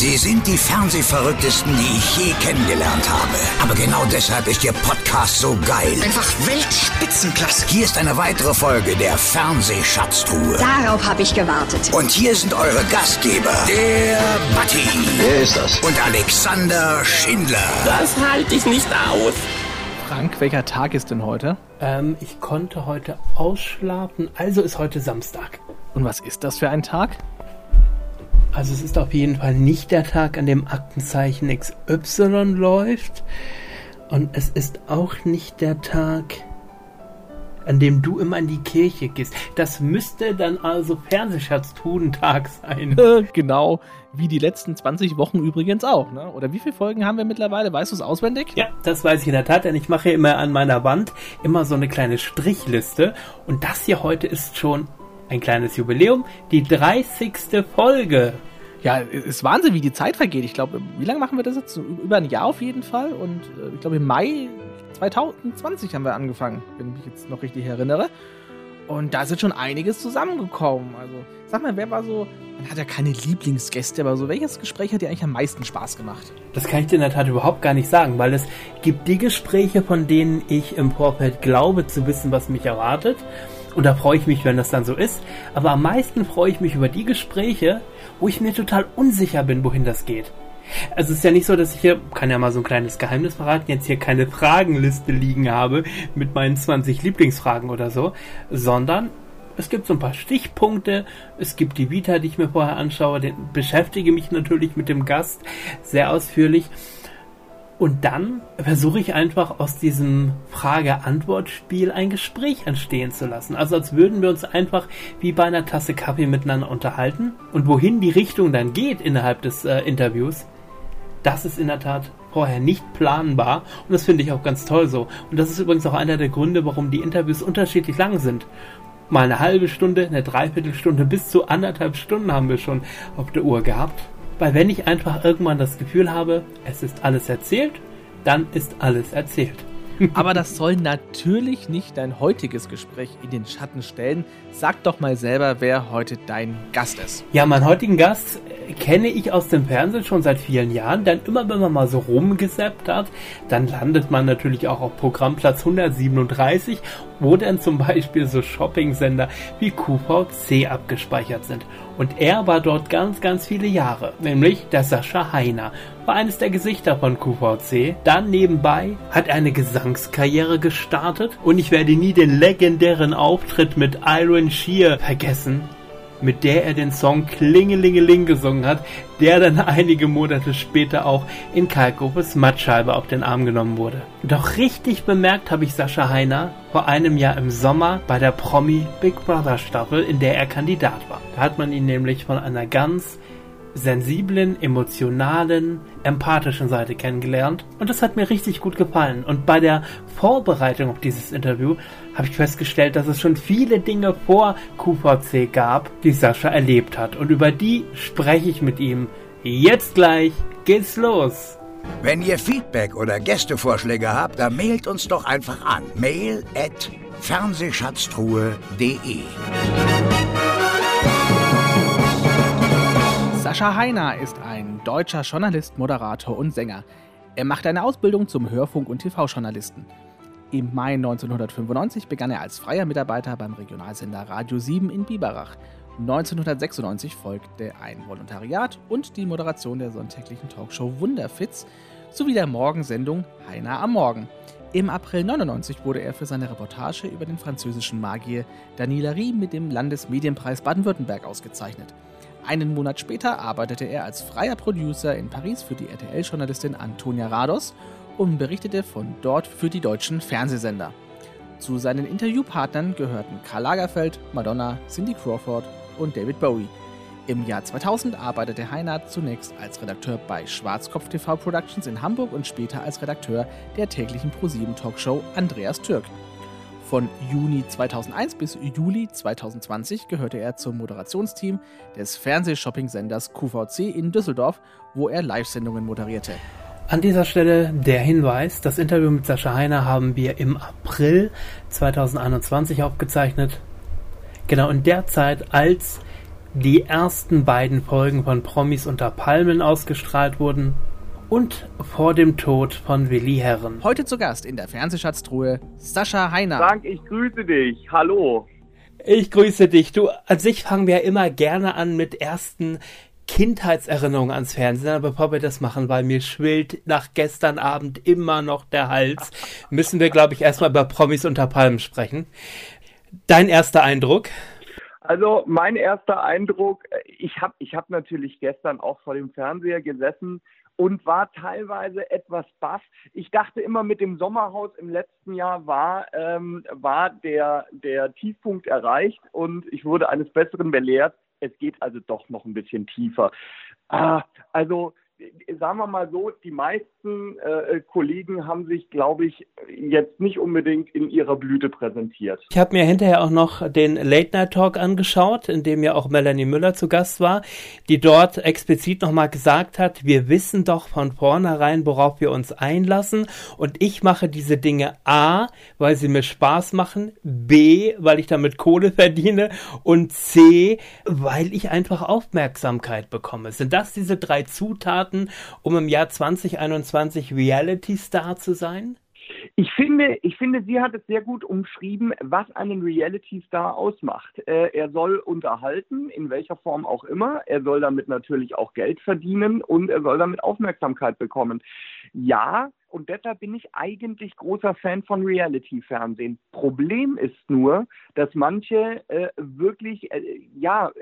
Sie sind die Fernsehverrücktesten, die ich je kennengelernt habe. Aber genau deshalb ist Ihr Podcast so geil. Einfach Weltspitzenklasse. Hier ist eine weitere Folge der Fernsehschatztruhe. Darauf habe ich gewartet. Und hier sind eure Gastgeber, der Batti Wer ist das? und Alexander Schindler. Das halte ich nicht aus. Frank, welcher Tag ist denn heute? Ähm, ich konnte heute ausschlafen, also ist heute Samstag. Und was ist das für ein Tag? Also es ist auf jeden Fall nicht der Tag, an dem Aktenzeichen XY läuft. Und es ist auch nicht der Tag, an dem du immer in die Kirche gehst. Das müsste dann also Fernsehschatztudentag sein. Genau, wie die letzten 20 Wochen übrigens auch, ne? Oder wie viele Folgen haben wir mittlerweile? Weißt du es auswendig? Ja, das weiß ich in der Tat, denn ich mache immer an meiner Wand immer so eine kleine Strichliste. Und das hier heute ist schon ein kleines Jubiläum, die 30. Folge. Ja, ist Wahnsinn, wie die Zeit vergeht. Ich glaube, wie lange machen wir das jetzt? Über ein Jahr auf jeden Fall. Und äh, ich glaube, im Mai 2020 haben wir angefangen, wenn ich mich jetzt noch richtig erinnere. Und da ist jetzt schon einiges zusammengekommen. Also, sag mal, wer war so. Man hat ja keine Lieblingsgäste, aber so, welches Gespräch hat dir eigentlich am meisten Spaß gemacht? Das kann ich dir in der Tat überhaupt gar nicht sagen, weil es gibt die Gespräche, von denen ich im Vorfeld glaube zu wissen, was mich erwartet. Und da freue ich mich, wenn das dann so ist. Aber am meisten freue ich mich über die Gespräche, wo ich mir total unsicher bin, wohin das geht. Also es ist ja nicht so, dass ich hier, kann ja mal so ein kleines Geheimnis verraten, jetzt hier keine Fragenliste liegen habe mit meinen 20 Lieblingsfragen oder so, sondern es gibt so ein paar Stichpunkte, es gibt die Vita, die ich mir vorher anschaue, den, beschäftige mich natürlich mit dem Gast sehr ausführlich und dann versuche ich einfach aus diesem Frage-Antwort-Spiel ein Gespräch entstehen zu lassen. Also als würden wir uns einfach wie bei einer Tasse Kaffee miteinander unterhalten. Und wohin die Richtung dann geht innerhalb des äh, Interviews, das ist in der Tat vorher nicht planbar. Und das finde ich auch ganz toll so. Und das ist übrigens auch einer der Gründe, warum die Interviews unterschiedlich lang sind. Mal eine halbe Stunde, eine Dreiviertelstunde, bis zu anderthalb Stunden haben wir schon auf der Uhr gehabt. Weil wenn ich einfach irgendwann das Gefühl habe, es ist alles erzählt, dann ist alles erzählt. Aber das soll natürlich nicht dein heutiges Gespräch in den Schatten stellen. Sag doch mal selber, wer heute dein Gast ist. Ja, meinen heutigen Gast kenne ich aus dem Fernsehen schon seit vielen Jahren. Denn immer wenn man mal so rumgesappt hat, dann landet man natürlich auch auf Programmplatz 137, wo dann zum Beispiel so Shopping-Sender wie QVC abgespeichert sind. Und er war dort ganz, ganz viele Jahre, nämlich der Sascha Heiner, war eines der Gesichter von QVC. Dann nebenbei hat er eine Gesangskarriere gestartet und ich werde nie den legendären Auftritt mit Iron Shear vergessen, mit der er den Song Klingelingeling gesungen hat, der dann einige Monate später auch in Kalkofes Mattscheibe auf den Arm genommen wurde. Doch richtig bemerkt habe ich Sascha Heiner vor einem Jahr im Sommer bei der Promi Big Brother Staffel, in der er Kandidat war. Da hat man ihn nämlich von einer ganz sensiblen, emotionalen, empathischen Seite kennengelernt und das hat mir richtig gut gefallen. Und bei der Vorbereitung auf dieses Interview habe ich festgestellt, dass es schon viele Dinge vor QVC gab, die Sascha erlebt hat und über die spreche ich mit ihm. Jetzt gleich geht's los. Wenn ihr Feedback oder Gästevorschläge habt, dann mailt uns doch einfach an. Mail at fernsehschatztruhe.de Sascha Heiner ist ein deutscher Journalist, Moderator und Sänger. Er macht eine Ausbildung zum Hörfunk- und TV-Journalisten. Im Mai 1995 begann er als freier Mitarbeiter beim Regionalsender Radio 7 in Biberach. 1996 folgte ein Volontariat und die Moderation der sonntäglichen Talkshow Wunderfitz sowie der Morgensendung Heiner am Morgen. Im April 99 wurde er für seine Reportage über den französischen Magier Daniel Rie mit dem Landesmedienpreis Baden-Württemberg ausgezeichnet. Einen Monat später arbeitete er als freier Producer in Paris für die RTL-Journalistin Antonia Rados und berichtete von dort für die deutschen Fernsehsender. Zu seinen Interviewpartnern gehörten Karl Lagerfeld, Madonna, Cindy Crawford und David Bowie. Im Jahr 2000 arbeitete Heiner zunächst als Redakteur bei Schwarzkopf TV Productions in Hamburg und später als Redakteur der täglichen ProSieben Talkshow Andreas Türk. Von Juni 2001 bis Juli 2020 gehörte er zum Moderationsteam des Fernsehshopping-Senders QVC in Düsseldorf, wo er Live-Sendungen moderierte. An dieser Stelle der Hinweis, das Interview mit Sascha Heiner haben wir im April 2021 aufgezeichnet. Genau in der Zeit, als die ersten beiden Folgen von Promis unter Palmen ausgestrahlt wurden und vor dem Tod von Willi Herren. Heute zu Gast in der Fernsehschatztruhe Sascha Heiner. Frank, ich grüße dich. Hallo. Ich grüße dich. Du, an sich fangen wir ja immer gerne an mit ersten Kindheitserinnerungen ans Fernsehen, aber bevor wir das machen, weil mir schwillt nach gestern Abend immer noch der Hals, müssen wir, glaube ich, erstmal über Promis unter Palmen sprechen. Dein erster Eindruck? Also mein erster Eindruck, ich habe ich hab natürlich gestern auch vor dem Fernseher gesessen und war teilweise etwas baff. Ich dachte immer, mit dem Sommerhaus im letzten Jahr war, ähm, war der, der Tiefpunkt erreicht und ich wurde eines Besseren belehrt. Es geht also doch noch ein bisschen tiefer. Ah, also sagen wir mal so, die meisten äh, Kollegen haben sich, glaube ich, jetzt nicht unbedingt in ihrer Blüte präsentiert. Ich habe mir hinterher auch noch den Late Night Talk angeschaut, in dem ja auch Melanie Müller zu Gast war, die dort explizit nochmal gesagt hat, wir wissen doch von vornherein, worauf wir uns einlassen und ich mache diese Dinge A, weil sie mir Spaß machen, B, weil ich damit Kohle verdiene und C, weil ich einfach Aufmerksamkeit bekomme. Sind das diese drei Zutaten, Zutaten, um im Jahr 2021 Reality Star zu sein? Ich finde, ich finde, sie hat es sehr gut umschrieben, was einen Reality-Star ausmacht. Äh, er soll unterhalten, in welcher Form auch immer. Er soll damit natürlich auch Geld verdienen und er soll damit Aufmerksamkeit bekommen. Ja, und deshalb bin ich eigentlich großer Fan von Reality-Fernsehen. Problem ist nur, dass manche äh, wirklich äh, ja äh,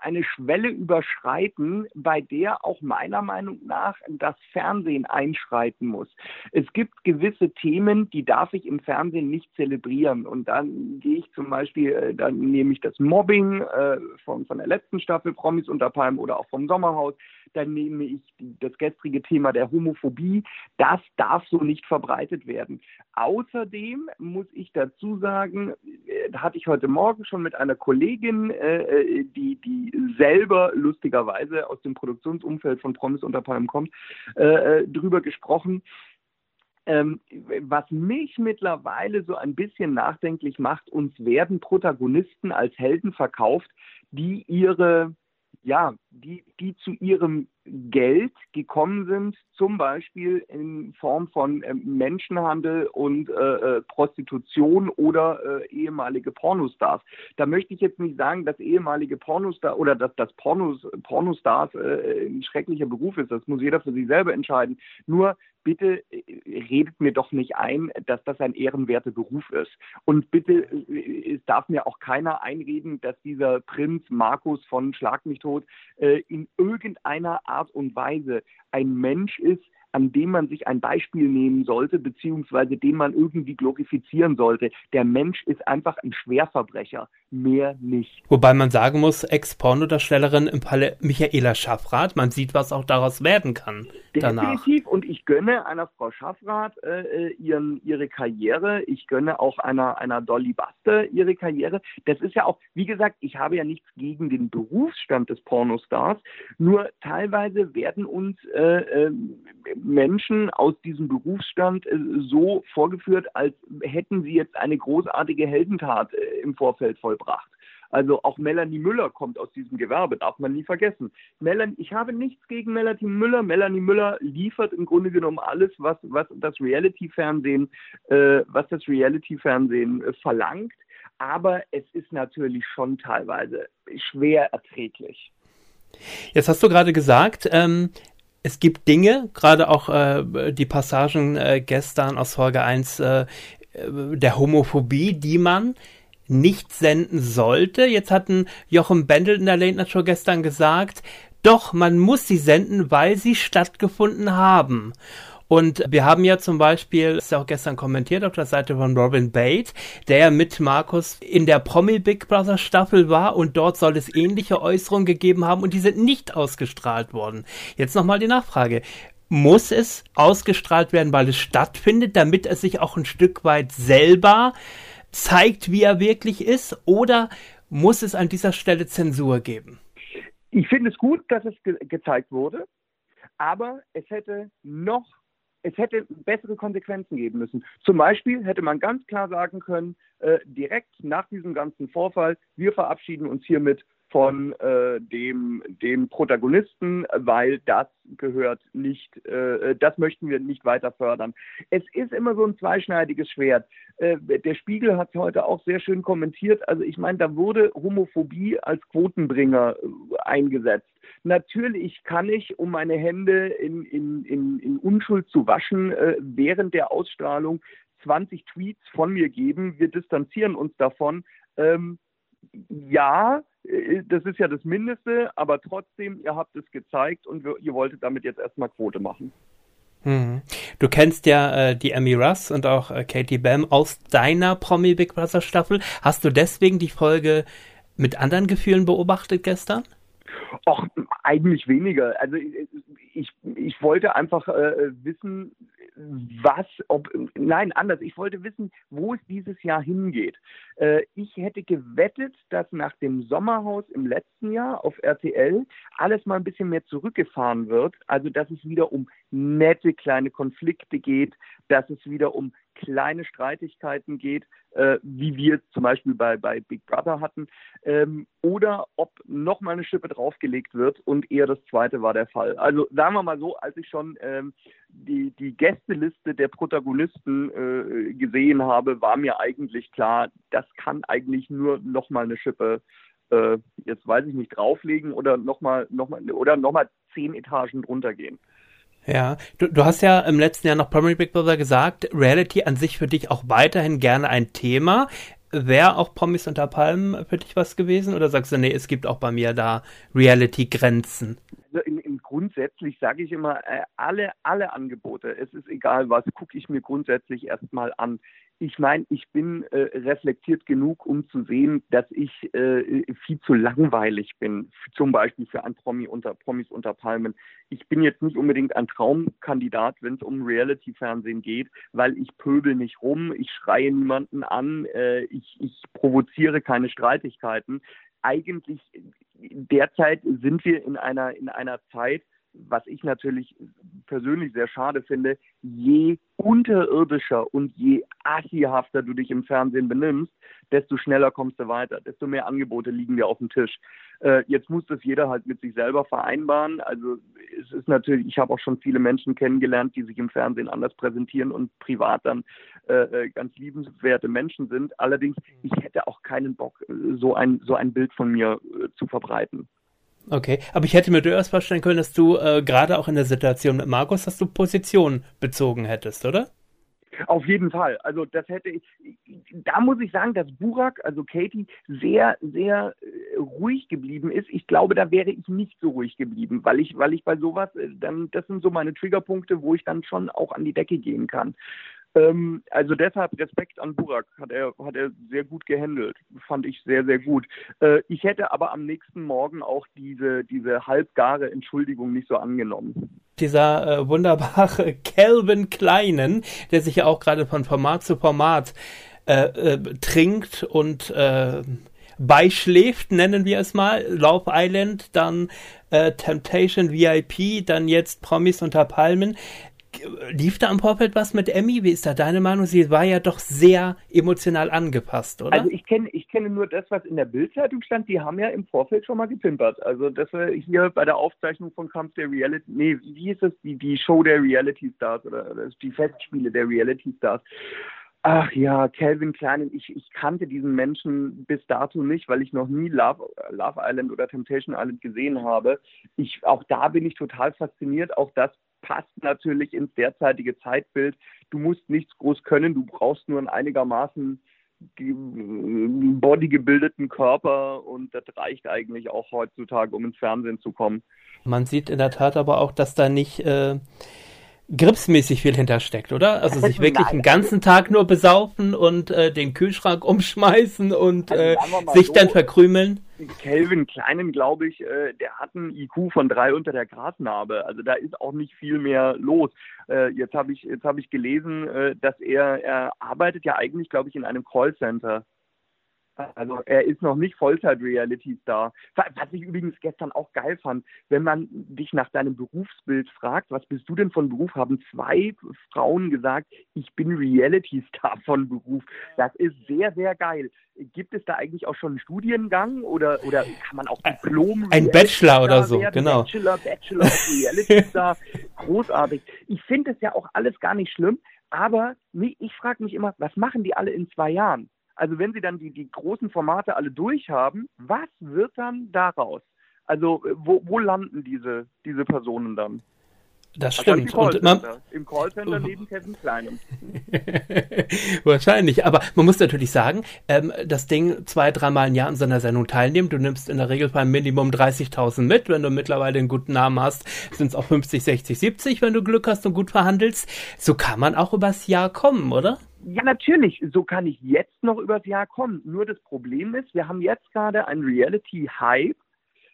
eine Schwelle überschreiten, bei der auch meiner Meinung nach das Fernsehen einschreiten muss. Es gibt gewisse Themen, die darf ich im Fernsehen nicht zelebrieren. Und dann gehe ich zum Beispiel, äh, dann nehme ich das Mobbing äh, von, von der letzten Staffel Promis unter Palmen oder auch vom Sommerhaus dann nehme ich das gestrige Thema der Homophobie. Das darf so nicht verbreitet werden. Außerdem muss ich dazu sagen, äh, hatte ich heute Morgen schon mit einer Kollegin, äh, äh, die, die selber lustigerweise aus dem Produktionsumfeld von Promis unter Palmen kommt, drüber gesprochen. Ähm, was mich mittlerweile so ein bisschen nachdenklich macht, uns werden Protagonisten als Helden verkauft, die ihre ja, die, die zu ihrem Geld gekommen sind, zum Beispiel in Form von äh, Menschenhandel und äh, äh, Prostitution oder äh, ehemalige Pornostars. Da möchte ich jetzt nicht sagen, dass ehemalige Pornostars oder dass das Pornos, Pornostars äh, ein schrecklicher Beruf ist. Das muss jeder für sich selber entscheiden. Nur bitte äh, redet mir doch nicht ein, dass das ein ehrenwerter Beruf ist. Und bitte, es darf mir auch keiner einreden, dass dieser Prinz Markus von Schlag mich tot in irgendeiner Art und Weise ein Mensch ist, an dem man sich ein Beispiel nehmen sollte, beziehungsweise den man irgendwie glorifizieren sollte. Der Mensch ist einfach ein Schwerverbrecher, mehr nicht. Wobei man sagen muss, Ex-Pornodarstellerin im Falle Michaela Schaffrath, man sieht, was auch daraus werden kann danach. Definitiv und ich gönne einer Frau Schaffrath äh, ihren, ihre Karriere, ich gönne auch einer, einer Dolly Buster ihre Karriere. Das ist ja auch, wie gesagt, ich habe ja nichts gegen den Berufsstand des Pornostars, nur teilweise werden uns äh, äh, Menschen aus diesem Berufsstand äh, so vorgeführt, als hätten sie jetzt eine großartige Heldentat äh, im Vorfeld vollbracht. Also auch Melanie Müller kommt aus diesem Gewerbe, darf man nie vergessen. Melanie, ich habe nichts gegen Melanie Müller. Melanie Müller liefert im Grunde genommen alles, was, was das Reality-Fernsehen, äh, was das Reality-Fernsehen äh, verlangt. Aber es ist natürlich schon teilweise schwer erträglich. Jetzt hast du gerade gesagt, ähm, es gibt Dinge, gerade auch äh, die Passagen äh, gestern aus Folge 1 äh, der Homophobie, die man nicht senden sollte. Jetzt hatten Jochen Bendel in der Late Night Show gestern gesagt, doch, man muss sie senden, weil sie stattgefunden haben. Und wir haben ja zum Beispiel, ist ja auch gestern kommentiert auf der Seite von Robin Bate, der mit Markus in der Promi Big Brother Staffel war und dort soll es ähnliche Äußerungen gegeben haben und die sind nicht ausgestrahlt worden. Jetzt nochmal die Nachfrage. Muss es ausgestrahlt werden, weil es stattfindet, damit es sich auch ein Stück weit selber zeigt, wie er wirklich ist? Oder muss es an dieser Stelle Zensur geben? Ich finde es gut, dass es ge gezeigt wurde, aber es hätte noch es hätte bessere Konsequenzen geben müssen. Zum Beispiel hätte man ganz klar sagen können, äh, direkt nach diesem ganzen Vorfall, wir verabschieden uns hiermit von äh, dem, dem Protagonisten, weil das gehört nicht, äh, das möchten wir nicht weiter fördern. Es ist immer so ein zweischneidiges Schwert. Äh, der Spiegel hat es heute auch sehr schön kommentiert. Also ich meine, da wurde Homophobie als Quotenbringer äh, eingesetzt. Natürlich kann ich, um meine Hände in, in, in, in Unschuld zu waschen, äh, während der Ausstrahlung 20 Tweets von mir geben. Wir distanzieren uns davon. Ähm, ja, das ist ja das Mindeste, aber trotzdem, ihr habt es gezeigt und ihr wolltet damit jetzt erstmal Quote machen. Hm. Du kennst ja äh, die Emmy Russ und auch äh, Katie Bam aus deiner Promi Big Brother Staffel. Hast du deswegen die Folge mit anderen Gefühlen beobachtet gestern? Och, eigentlich weniger. Also ich, ich wollte einfach äh, wissen, was, ob, nein, anders. Ich wollte wissen, wo es dieses Jahr hingeht. Äh, ich hätte gewettet, dass nach dem Sommerhaus im letzten Jahr auf RTL alles mal ein bisschen mehr zurückgefahren wird. Also, dass es wieder um nette kleine Konflikte geht, dass es wieder um kleine Streitigkeiten geht, äh, wie wir zum Beispiel bei, bei Big Brother hatten, ähm, oder ob nochmal eine Schippe draufgelegt wird und eher das zweite war der Fall. Also sagen wir mal so, als ich schon ähm, die, die Gästeliste der Protagonisten äh, gesehen habe, war mir eigentlich klar, das kann eigentlich nur nochmal eine Schippe äh, jetzt weiß ich nicht, drauflegen oder nochmal noch mal, oder nochmal zehn Etagen drunter gehen. Ja, du, du hast ja im letzten Jahr noch Primary Big Brother gesagt, Reality an sich für dich auch weiterhin gerne ein Thema. Wäre auch Promis unter Palmen für dich was gewesen oder sagst du, nee, es gibt auch bei mir da Reality-Grenzen? Also in, in grundsätzlich sage ich immer, äh, alle, alle Angebote, es ist egal was, gucke ich mir grundsätzlich erstmal an ich meine, ich bin äh, reflektiert genug, um zu sehen, dass ich äh, viel zu langweilig bin, zum Beispiel für ein Promi unter Promis unter Palmen. Ich bin jetzt nicht unbedingt ein Traumkandidat, wenn es um Reality-Fernsehen geht, weil ich pöbel nicht rum, ich schreie niemanden an, äh, ich, ich provoziere keine Streitigkeiten. Eigentlich derzeit sind wir in einer in einer Zeit, was ich natürlich persönlich sehr schade finde, je unterirdischer und je assihafter du dich im Fernsehen benimmst, desto schneller kommst du weiter, desto mehr Angebote liegen dir auf dem Tisch. Äh, jetzt muss das jeder halt mit sich selber vereinbaren. Also es ist natürlich, ich habe auch schon viele Menschen kennengelernt, die sich im Fernsehen anders präsentieren und privat dann äh, äh ganz liebenswerte Menschen sind. Allerdings, ich hätte auch keinen Bock, so ein, so ein Bild von mir äh, zu verbreiten. Okay, aber ich hätte mir durchaus vorstellen können, dass du äh, gerade auch in der Situation mit Markus, dass du Position bezogen hättest, oder? Auf jeden Fall. Also das hätte ich, da muss ich sagen, dass Burak, also Katie, sehr, sehr äh, ruhig geblieben ist. Ich glaube, da wäre ich nicht so ruhig geblieben, weil ich, weil ich bei sowas, äh, dann, das sind so meine Triggerpunkte, wo ich dann schon auch an die Decke gehen kann. Ähm, also deshalb Respekt an Burak, hat er, hat er sehr gut gehandelt, fand ich sehr, sehr gut. Äh, ich hätte aber am nächsten Morgen auch diese, diese halbgare Entschuldigung nicht so angenommen. Dieser äh, wunderbare Calvin Kleinen, der sich ja auch gerade von Format zu Format äh, äh trinkt und äh, beischläft, nennen wir es mal. Love Island, dann äh, Temptation VIP, dann jetzt Promis unter Palmen lief da im Vorfeld was mit Emmy? Wie ist da deine Meinung? Sie war ja doch sehr emotional angepasst, oder? Also ich kenne ich kenne nur das, was in der Bildzeitung stand. Die haben ja im Vorfeld schon mal gepimpert. Also das war hier bei der Aufzeichnung von Kampf der Reality, nee, wie ist das? Die, die Show der Reality Stars oder, oder die Festspiele der Reality Stars. Ach ja, Calvin Klein, ich, ich kannte diesen Menschen bis dato nicht, weil ich noch nie Love, Love Island oder Temptation Island gesehen habe. Ich, auch da bin ich total fasziniert. Auch das passt natürlich ins derzeitige Zeitbild. Du musst nichts groß können, du brauchst nur einen einigermaßen bodygebildeten Körper und das reicht eigentlich auch heutzutage, um ins Fernsehen zu kommen. Man sieht in der Tat aber auch, dass da nicht äh, gripsmäßig viel hintersteckt, oder? Also sich wirklich Nein. den ganzen Tag nur besaufen und äh, den Kühlschrank umschmeißen und also, äh, sich so, dann verkrümeln. Kelvin Kleinen, glaube ich, äh, der hat einen IQ von drei unter der Grasnarbe. Also da ist auch nicht viel mehr los. Äh, jetzt habe ich, jetzt habe ich gelesen, äh, dass er, er arbeitet ja eigentlich, glaube ich, in einem Callcenter. Also er ist noch nicht Vollzeit-Reality-Star. Was ich übrigens gestern auch geil fand, wenn man dich nach deinem Berufsbild fragt, was bist du denn von Beruf, haben zwei Frauen gesagt, ich bin Reality-Star von Beruf. Das ist sehr, sehr geil. Gibt es da eigentlich auch schon einen Studiengang oder, oder kann man auch Diplom? Ein Bachelor oder so, werden? genau. Bachelor, Bachelor of Reality-Star. Großartig. Ich finde es ja auch alles gar nicht schlimm, aber ich frage mich immer, was machen die alle in zwei Jahren? Also wenn sie dann die, die großen Formate alle durchhaben, was wird dann daraus? Also äh, wo, wo landen diese, diese Personen dann? Das Also stimmt. Im Und man, Im Callcenter neben Kevin Kleinem. Wahrscheinlich, aber man muss natürlich sagen, ähm, das Ding zwei, dreimal im Jahr an so einer Sendung teilnehmen. Du nimmst in der Regel beim Minimum 30.000 mit. Wenn du mittlerweile einen guten Namen hast, sind es auch 50, 60, 70, wenn du Glück hast und gut verhandelst. So kann man auch übers Jahr kommen, oder? Ja, natürlich. So kann ich jetzt noch übers Jahr kommen. Nur das Problem ist, wir haben jetzt gerade einen Reality-Hype.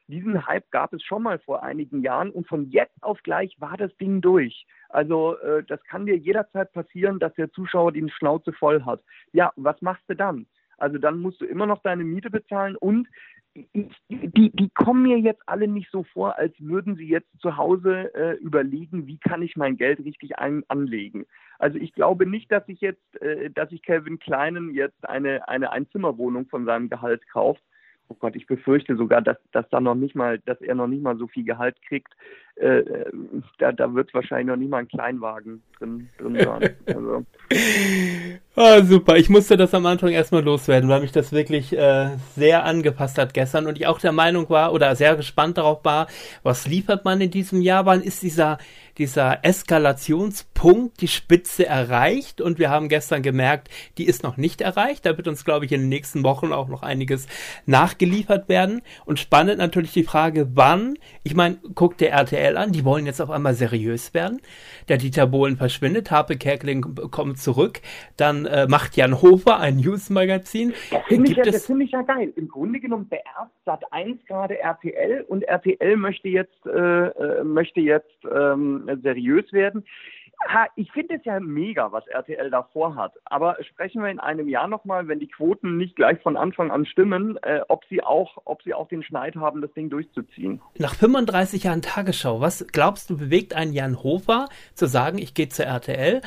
Diesen Hype gab es schon mal vor einigen Jahren und von jetzt auf gleich war das Ding durch. Also äh, das kann dir jederzeit passieren, dass der Zuschauer die Schnauze voll hat. Ja, was machst du dann? Also dann musst du immer noch deine Miete bezahlen und die, die kommen mir jetzt alle nicht so vor, als würden sie jetzt zu Hause äh, überlegen, wie kann ich mein Geld richtig ein, anlegen. Also ich glaube nicht, dass ich jetzt, äh, dass ich Calvin Kleinen jetzt eine, eine Einzimmerwohnung von seinem Gehalt kauft. Oh Gott, ich befürchte sogar, dass, dass da noch nicht mal, dass er noch nicht mal so viel Gehalt kriegt. Äh, da, da wird wahrscheinlich noch nicht mal ein Kleinwagen drin, drin sein. Also. Ah, super. Ich musste das am Anfang erstmal loswerden, weil mich das wirklich äh, sehr angepasst hat gestern und ich auch der Meinung war oder sehr gespannt darauf war, was liefert man in diesem Jahr? Wann ist dieser, dieser Eskalationspunkt, die Spitze erreicht? Und wir haben gestern gemerkt, die ist noch nicht erreicht. Da wird uns, glaube ich, in den nächsten Wochen auch noch einiges nachgeliefert werden. Und spannend natürlich die Frage, wann, ich meine, guckt der RTL an, die wollen jetzt auf einmal seriös werden. Der Dieter Bohlen verschwindet, Harpe Kerkeling kommt zurück, dann äh, macht Jan Hofer ein Newsmagazin. Das finde ich, ja, das find ich ja geil. Im Grunde genommen beerbt Sat 1 gerade RTL und RTL möchte jetzt, äh, äh, möchte jetzt ähm, seriös werden. Ha, ich finde es ja mega, was RTL da vorhat. Aber sprechen wir in einem Jahr nochmal, wenn die Quoten nicht gleich von Anfang an stimmen, äh, ob, sie auch, ob sie auch den Schneid haben, das Ding durchzuziehen. nach 35 Jahren Tagesschau, was glaubst du bewegt einen Jan Hofer zu sagen, ich gehe zur RTL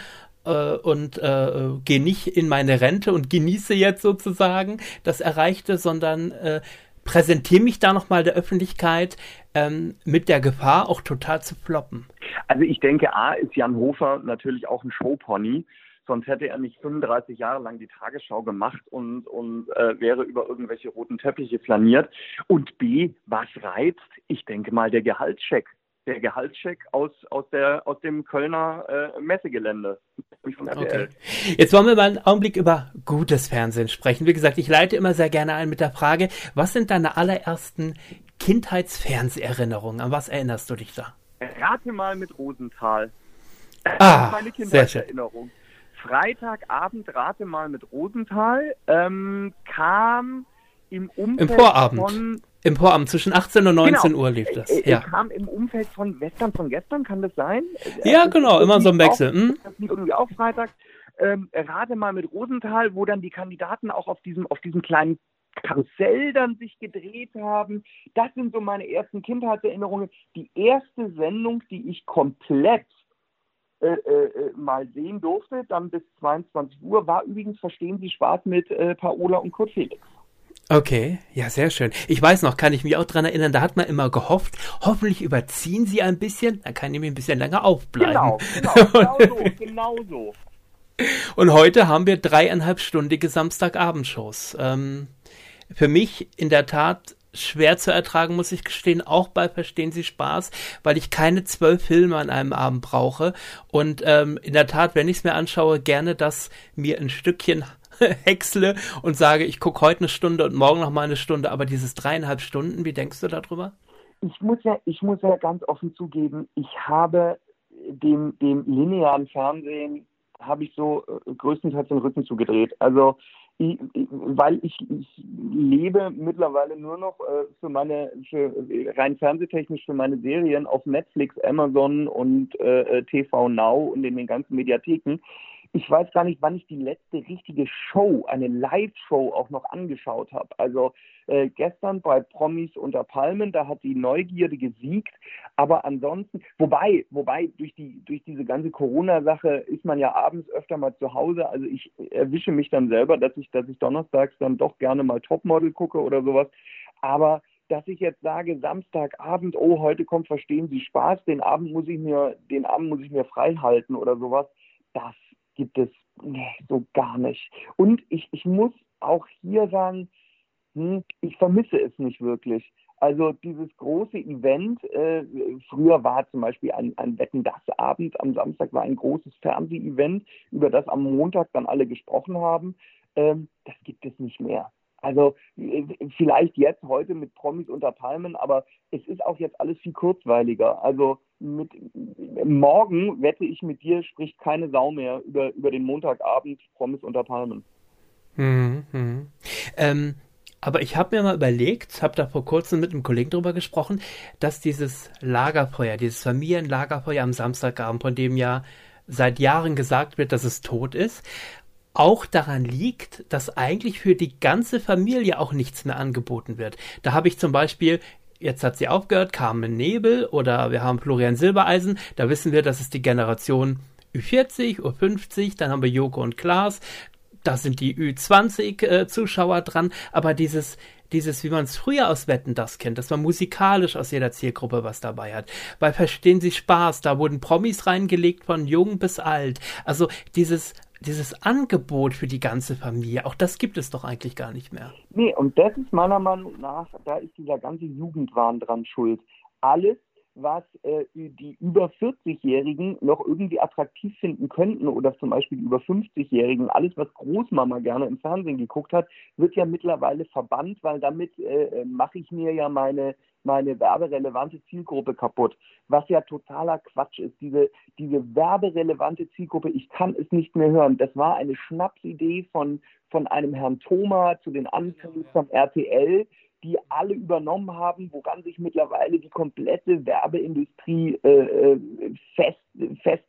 äh, und äh, gehe nicht in meine Rente und genieße jetzt sozusagen das Erreichte, sondern äh, präsentiere mich da nochmal der Öffentlichkeit ähm, mit der Gefahr, auch total zu floppen. Also ich denke, A ist Jan Hofer natürlich auch ein Showpony. Sonst hätte er nicht 35 Jahre lang die Tagesschau gemacht und, und äh, wäre über irgendwelche roten Teppiche flaniert. Und B, was reizt? Ich denke mal der Gehaltscheck. Der Gehaltscheck aus, aus, der, aus dem Kölner äh, Messegelände. Okay. Jetzt wollen wir mal einen Augenblick über gutes Fernsehen sprechen. Wie gesagt, ich leite immer sehr gerne ein mit der Frage, was sind deine allerersten Kindheitsfernseherinnerungen? An was erinnerst du dich da? Rate mal mit Rosenthal. Ah, meine. Kindheitserinnerung. Freitagabend, rate mal mit Rosenthal, ähm, kam im Umfeld Vorabend. von Im Vorabend zwischen 18 und 19 Genau. Uhr lief das. Äh, äh, Ja. kam im Umfeld von Western von gestern, kann das sein? Ja, Äh, genau, das immer so ein Wechsel, Auch, hm? Das lief irgendwie auch Freitag. Ähm, rate mal mit Rosenthal, wo dann die Kandidaten auch auf diesem, auf diesem kleinen Karussell dann sich gedreht haben. Das sind so meine ersten Kindheitserinnerungen. Die erste Sendung, die ich komplett äh, äh, mal sehen durfte, dann bis 22 Uhr, war übrigens Verstehen Sie Spaß mit äh, Paola und Kurt Felix. Okay, ja, sehr schön. Ich weiß noch, kann ich mich auch dran erinnern, da hat man immer gehofft, hoffentlich überziehen sie ein bisschen, dann kann ich mir ein bisschen länger aufbleiben. Genau, genau, genau so, genau so. Und heute haben wir dreieinhalbstündige Samstagabendshows. Ähm, für mich in der Tat schwer zu ertragen, muss ich gestehen, auch bei Verstehen Sie Spaß, weil ich keine zwölf Filme an einem Abend brauche. Und ähm, in der Tat, wenn ich es mir anschaue, gerne das mir ein Stückchen häcksle und sage, ich gucke heute eine Stunde und morgen noch mal eine Stunde, aber dieses dreieinhalb Stunden, wie denkst du darüber? Ich muss ja, ich muss ja ganz offen zugeben, ich habe dem, dem linearen Fernsehen habe ich so äh, größtenteils den Rücken zugedreht. Also ich, weil ich, ich lebe mittlerweile nur noch äh, für meine für rein fernsehtechnisch für meine Serien auf Netflix, Amazon und äh, TV Now und in den ganzen Mediatheken. Ich weiß gar nicht, wann ich die letzte richtige Show, eine Live-Show auch noch angeschaut habe. Also äh, gestern bei Promis unter Palmen, da hat die Neugierde gesiegt. Aber ansonsten, wobei, wobei durch die durch diese ganze Corona-Sache ist man ja abends öfter mal zu Hause. Also ich erwische mich dann selber, dass ich, dass ich donnerstags dann doch gerne mal Topmodel gucke oder sowas. Aber dass ich jetzt sage, Samstagabend, oh, heute kommt Verstehen Sie Spaß, den Abend muss ich mir, den Abend muss ich mir frei halten oder sowas, das gibt es nee, so gar nicht. Und ich, ich muss auch hier sagen, hm, ich vermisse es nicht wirklich. Also dieses große Event, äh, früher war zum Beispiel ein, ein Wetten das Abend, am Samstag war ein großes Fernseh-Event, über das am Montag dann alle gesprochen haben. Ähm, das gibt es nicht mehr. Also äh, vielleicht jetzt heute mit Promis unter Palmen, aber es ist auch jetzt alles viel kurzweiliger. Also mit morgen wette ich mit dir, spricht keine Sau mehr über, über den Montagabend Promis unter Palmen. Hm, hm. Ähm, aber ich habe mir mal überlegt, habe da vor kurzem mit einem Kollegen drüber gesprochen, dass dieses Lagerfeuer, dieses Familienlagerfeuer am Samstagabend, von dem ja seit Jahren gesagt wird, dass es tot ist, auch daran liegt, dass eigentlich für die ganze Familie auch nichts mehr angeboten wird. Da habe ich zum Beispiel jetzt hat sie aufgehört, Carmen Nebel oder wir haben Florian Silbereisen, da wissen wir, das ist die Generation Ü40, U50, dann haben wir Joko und Klaas, da sind die Ü20 äh, dran, aber dieses dieses, wie man es früher aus Wetten das kennt, dass man musikalisch aus jeder Zielgruppe was dabei hat. Bei Verstehen Sie Spaß, da wurden Promis reingelegt von jung bis alt. Also dieses dieses Angebot für die ganze Familie, auch das gibt es doch eigentlich gar nicht mehr. Nee, und das ist meiner Meinung nach, da ist dieser ganze Jugendwahn dran schuld. Alles, was äh, die über 40-Jährigen noch irgendwie attraktiv finden könnten oder zum Beispiel die über 50-Jährigen, alles, was Großmama gerne im Fernsehen geguckt hat, wird ja mittlerweile verbannt, weil damit äh, mache ich mir ja meine, meine werberelevante Zielgruppe kaputt. Was ja totaler Quatsch ist. Diese, diese werberelevante Zielgruppe, ich kann es nicht mehr hören. Das war eine Schnapsidee von, von einem Herrn Thoma zu den Anfängen vom RTL die alle übernommen haben, woran sich mittlerweile die komplette Werbeindustrie äh, äh fest, fest,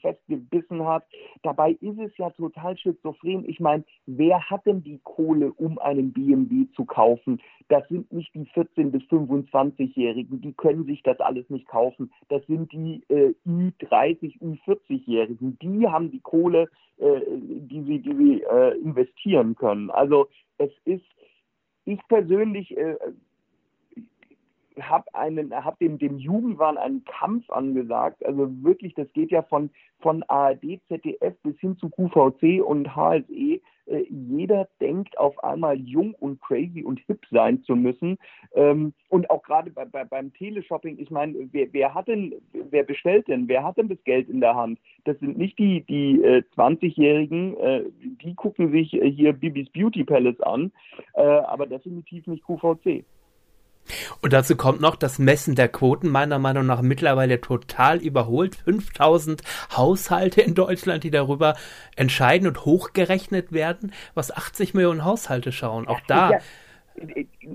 festgebissen hat. Dabei ist es ja total schizophren. Ich meine, wer hat denn die Kohle, um einen BMW zu kaufen? Das sind nicht die 14- bis 25-Jährigen, die können sich das alles nicht kaufen. Das sind die äh, Ü30, Ü40-Jährigen. Die haben die Kohle, äh, die sie, die sie äh, investieren können. Also es ist ich persönlich äh, habe einen, habe dem, dem Jugendwahn einen Kampf angesagt. Also wirklich, das geht ja von, von ARD, ZDF bis hin zu QVC und HSE. Äh, jeder denkt auf einmal jung und crazy und hip sein zu müssen. Ähm, und auch gerade bei, bei, beim Teleshopping, ich meine, wer, wer hat denn, wer bestellt denn? Wer hat denn das Geld in der Hand? Das sind nicht die, die äh, 20-Jährigen, äh, die gucken sich äh, hier Bibis Beauty Palace an, äh, aber definitiv nicht QVC. Und dazu kommt noch das Messen der Quoten, meiner Meinung nach mittlerweile total überholt. 5000 Haushalte in Deutschland, die darüber entscheiden und hochgerechnet werden, was 80 Millionen Haushalte schauen. Auch da. Ja,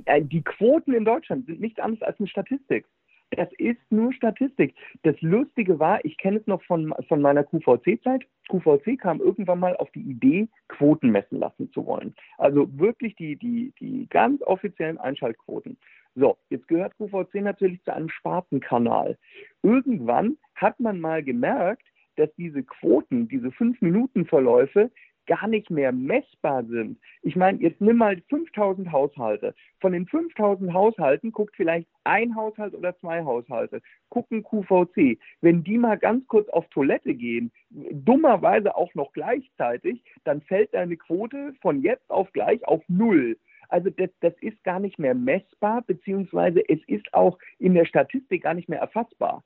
äh, die Quoten in Deutschland sind nichts anderes als eine Statistik. Das ist nur Statistik. Das Lustige war, ich kenne es noch von, von meiner QVC-Zeit. QVC kam irgendwann mal auf die Idee, Quoten messen lassen zu wollen. Also wirklich die, die, die ganz offiziellen Einschaltquoten. So, jetzt gehört QVC natürlich zu einem Spartenkanal. Irgendwann hat man mal gemerkt, dass diese Quoten, diese 5-Minuten-Verläufe gar nicht mehr messbar sind. Ich meine, jetzt nimm mal 5000 Haushalte. Von den 5000 Haushalten guckt vielleicht ein Haushalt oder zwei Haushalte, gucken QVC. Wenn die mal ganz kurz auf Toilette gehen, dummerweise auch noch gleichzeitig, dann fällt deine Quote von jetzt auf gleich auf Null. Also das, das ist gar nicht mehr messbar, beziehungsweise es ist auch in der Statistik gar nicht mehr erfassbar.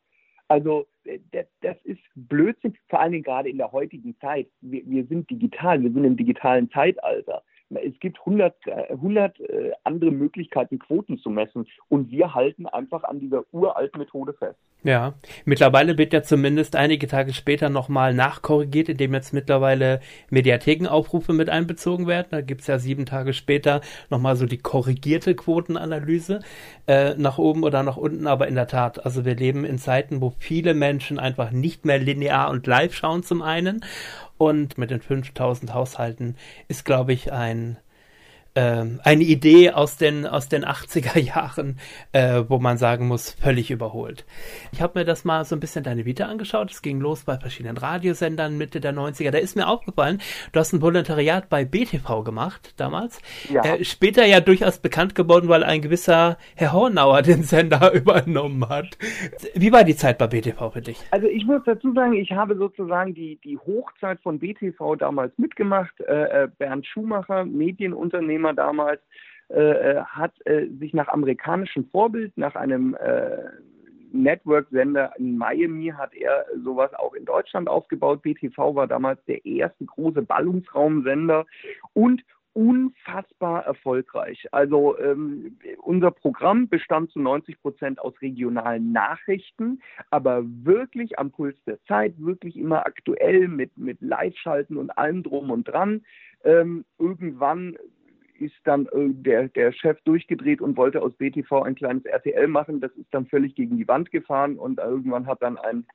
Also äh, das, das ist Blödsinn, vor allen Dingen gerade in der heutigen Zeit. Wir, wir sind digital, wir sind im digitalen Zeitalter. Es gibt 100, 100 äh, äh, andere Möglichkeiten, Quoten zu messen. Und wir halten einfach an dieser uralten Methode fest. Ja, mittlerweile wird ja zumindest einige Tage später nochmal nachkorrigiert, indem jetzt mittlerweile Mediathekenaufrufe mit einbezogen werden. Da gibt's ja sieben Tage später nochmal so die korrigierte Quotenanalyse äh, nach oben oder nach unten. Aber in der Tat, also wir leben in Zeiten, wo viele Menschen einfach nicht mehr linear und live schauen zum einen Und mit den 5000 Haushalten ist, glaube ich, ein ähm, eine Idee aus den, aus den 80er Jahren, äh, wo man sagen muss, völlig überholt. Ich habe mir das mal so ein bisschen deine Vita angeschaut. Es ging los bei verschiedenen Radiosendern Mitte der 90er. Da ist mir aufgefallen, du hast ein Volontariat bei BTV gemacht damals. Ja. Äh, später ja durchaus bekannt geworden, weil ein gewisser Herr Hornauer den Sender übernommen hat. Wie war die Zeit bei BTV für dich? Also ich muss dazu sagen, ich habe sozusagen die, die Hochzeit von BTV damals mitgemacht. Äh, äh, Bernd Schumacher, Medienunternehmer, Unternehmer damals, äh, äh, hat äh, sich nach amerikanischem Vorbild, nach einem äh, Network-Sender in Miami, hat er sowas auch in Deutschland aufgebaut. BTV war damals der erste große Ballungsraumsender und unfassbar erfolgreich. Also ähm, unser Programm bestand zu 90 Prozent aus regionalen Nachrichten, aber wirklich am Puls der Zeit, wirklich immer aktuell mit, mit Live-Schalten und allem drum und dran. Ähm, irgendwann ist dann äh, der, der Chef durchgedreht und wollte aus BTV ein kleines RTL machen. Das ist dann völlig gegen die Wand gefahren und irgendwann hat dann ein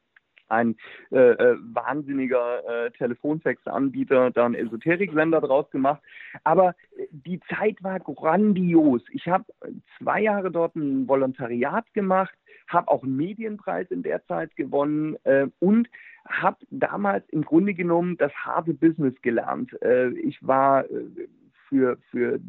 ein äh, äh, wahnsinniger äh, Telefonfax-Anbieter da einen Esoterik-Sender draus gemacht. Aber die Zeit war grandios. Ich habe zwei Jahre dort ein Volontariat gemacht, habe auch einen Medienpreis in der Zeit gewonnen äh, und habe damals im Grunde genommen das harte Business gelernt. Äh, ich war äh, für, für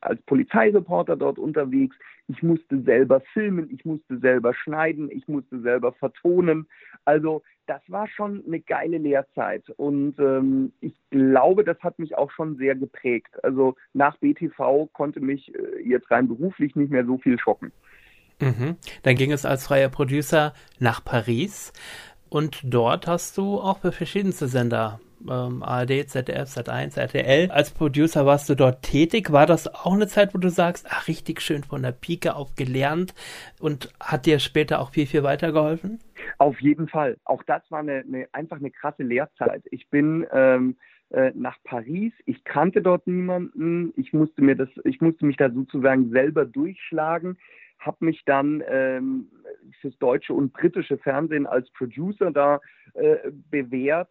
als Polizeireporter dort unterwegs. Ich musste selber filmen, ich musste selber schneiden, ich musste selber vertonen. Also das war schon eine geile Lehrzeit und ähm, ich glaube, das hat mich auch schon sehr geprägt. Also nach BTV konnte mich äh, jetzt rein beruflich nicht mehr so viel schocken. Mhm. Dann ging es als freier Producer nach Paris und dort hast du auch für verschiedenste Sender ähm, ARD, ZDF, Sat1, RTL. Als Producer warst du dort tätig. War das auch eine Zeit, wo du sagst, ach, richtig schön von der Pike auf gelernt und hat dir später auch viel, viel weitergeholfen? Auf jeden Fall. Auch das war eine, eine einfach eine krasse Lehrzeit. Ich bin ähm, äh, nach Paris. Ich kannte dort niemanden. Ich musste mir das, ich musste mich da sozusagen selber durchschlagen habe mich dann ähm, fürs deutsche und britische Fernsehen als Producer da äh, bewährt.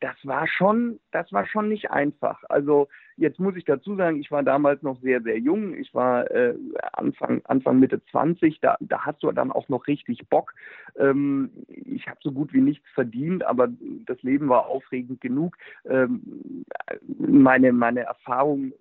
Das war schon, das war schon nicht einfach. Also jetzt muss ich dazu sagen, ich war damals noch sehr, sehr jung. Ich war äh, Anfang, Anfang Mitte 20. Da, da hast du dann auch noch richtig Bock. Ähm, ich habe so gut wie nichts verdient, aber das Leben war aufregend genug. Ähm, meine, meine Erfahrung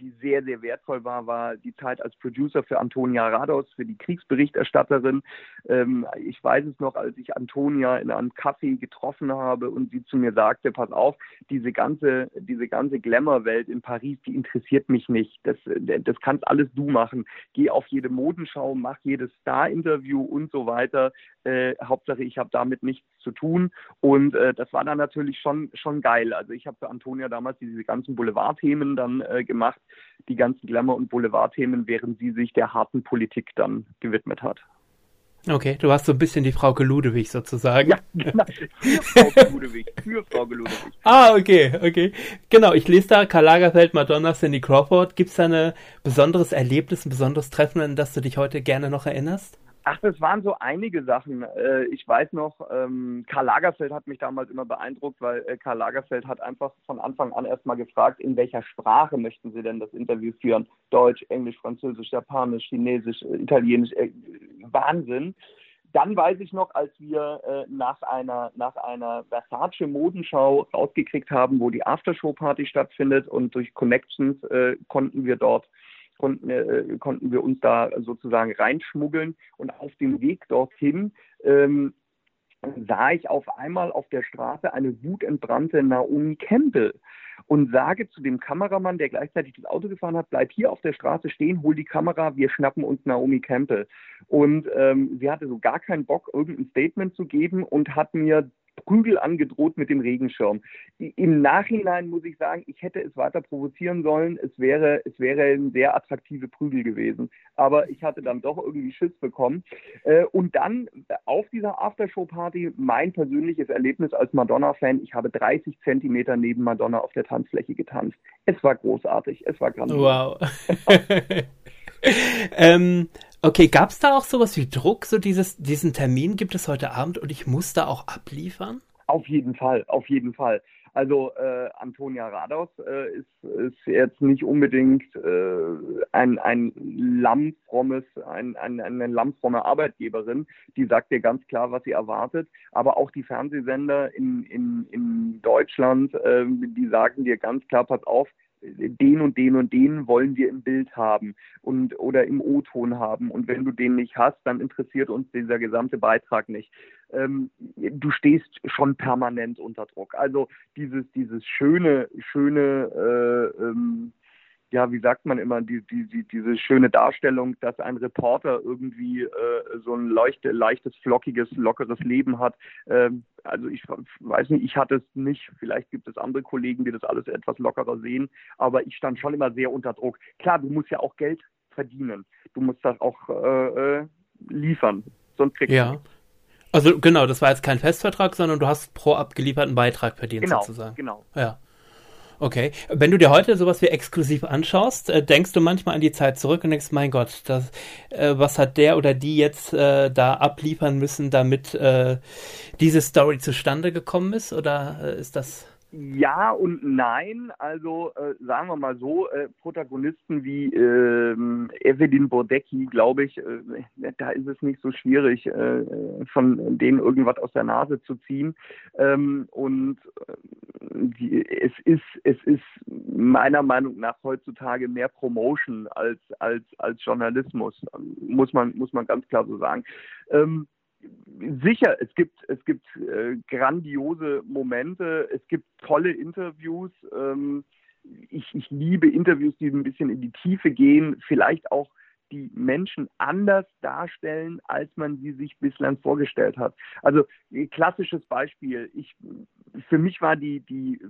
die sehr, sehr wertvoll war, war die Zeit als Producer für Antonia Rados, für die Kriegsberichterstatterin. Ähm, ich weiß es noch, als ich Antonia in einem Café getroffen habe und sie zu mir sagte, pass auf, diese ganze, diese ganze Glamour-Welt in Paris, die interessiert mich nicht. Das, das kannst alles du machen. Geh auf jede Modenschau, mach jedes Star-Interview und so weiter. Äh, Hauptsache, ich habe damit nichts zu tun. Und äh, das war dann natürlich schon, schon geil. Also ich habe für Antonia damals diese ganzen Boulevardthemen dann äh, gemacht die ganzen Glamour- und Boulevardthemen, während sie sich der harten Politik dann gewidmet hat. Okay, du warst so ein bisschen die Frau Ludewig sozusagen. Ja, genau. Für Frau Ludewig. Für Frau Ludewig. Ah, okay, okay. Genau, ich lese da Karl Lagerfeld, Madonna, Cindy Crawford. Gibt es da ein besonderes Erlebnis, ein besonderes Treffen, an das du dich heute gerne noch erinnerst? Ach, das waren so einige Sachen. Äh, ich weiß noch, ähm, Karl Lagerfeld hat mich damals immer beeindruckt, weil äh, Karl Lagerfeld hat einfach von Anfang an erstmal gefragt, in welcher Sprache möchten Sie denn das Interview führen? Deutsch, Englisch, Französisch, Japanisch, Chinesisch, äh, Italienisch, Wahnsinn. Dann weiß ich noch, als wir nach einer, nach einer Versace-Modenschau rausgekriegt haben, wo die Aftershow-Party stattfindet und durch Connections konnten wir dort konnten, äh, konnten wir uns da sozusagen reinschmuggeln. Und auf dem Weg dorthin ähm, sah ich auf einmal auf der Straße eine wutentbrannte Naomi Campbell und sage zu dem Kameramann, der gleichzeitig das Auto gefahren hat, bleib hier auf der Straße stehen, hol die Kamera, wir schnappen uns Naomi Campbell. Und ähm, sie hatte so gar keinen Bock, irgendein Statement zu geben und hat mir Prügel angedroht mit dem Regenschirm. Im Nachhinein muss ich sagen, ich hätte es weiter provozieren sollen. Es wäre, es wäre ein sehr attraktive Prügel gewesen. Aber ich hatte dann doch irgendwie Schiss bekommen. Äh, und dann auf dieser Aftershow-Party mein persönliches Erlebnis als Madonna-Fan. Ich habe 30 Zentimeter neben Madonna auf der Tanzfläche getanzt. Es war großartig. Es war grandios. Wow. ähm, Okay, gab es da auch sowas wie Druck, so dieses, diesen Termin gibt es heute Abend und ich muss da auch abliefern? Auf jeden Fall, auf jeden Fall. Also äh, Antonia Rados äh, ist, ist jetzt nicht unbedingt äh, ein, ein lammfrommes, ein, ein, eine lammfromme Arbeitgeberin, die sagt dir ganz klar, was sie erwartet. Aber auch die Fernsehsender in, in, in Deutschland, äh, die sagen dir ganz klar, pass auf, den und den und den wollen wir im Bild haben und oder im O-Ton haben. Und wenn du den nicht hast, dann interessiert uns dieser gesamte Beitrag nicht. Ähm, du stehst schon permanent unter Druck. Also dieses, dieses schöne, schöne äh, ähm, ja, wie sagt man immer, die, die, die, diese schöne Darstellung, dass ein Reporter irgendwie äh, so ein leuchte, leichtes, flockiges, lockeres Leben hat. Ähm, also ich weiß nicht, ich hatte es nicht. Vielleicht gibt es andere Kollegen, die das alles etwas lockerer sehen. Aber ich stand schon immer sehr unter Druck. Klar, du musst ja auch Geld verdienen. Du musst das auch äh, äh liefern. Sonst kriegst ja. du Also genau, das war jetzt kein Festvertrag, sondern du hast pro abgelieferten Beitrag verdient genau, sozusagen. Genau. Ja. Okay. Wenn du dir heute sowas wie exklusiv anschaust, äh, denkst du manchmal an die Zeit zurück und denkst, mein Gott, das, äh, was hat der oder die jetzt äh, da abliefern müssen, damit äh, diese Story zustande gekommen ist? Oder ist das ja und nein. Also äh, sagen wir mal so, äh, Protagonisten wie äh, Evelyn Bordecki, glaube ich, äh, da ist es nicht so schwierig, äh, von denen irgendwas aus der Nase zu ziehen. Ähm, und äh, die, es ist es ist meiner Meinung nach heutzutage mehr Promotion als als als Journalismus, muss man muss man ganz klar so sagen. Ähm, sicher, es gibt, es gibt äh, grandiose Momente, es gibt tolle Interviews. Ähm, ich, ich liebe Interviews, die ein bisschen in die Tiefe gehen, vielleicht auch die Menschen anders darstellen, als man sie sich bislang vorgestellt hat. Also klassisches Beispiel. Ich, für mich war die, die,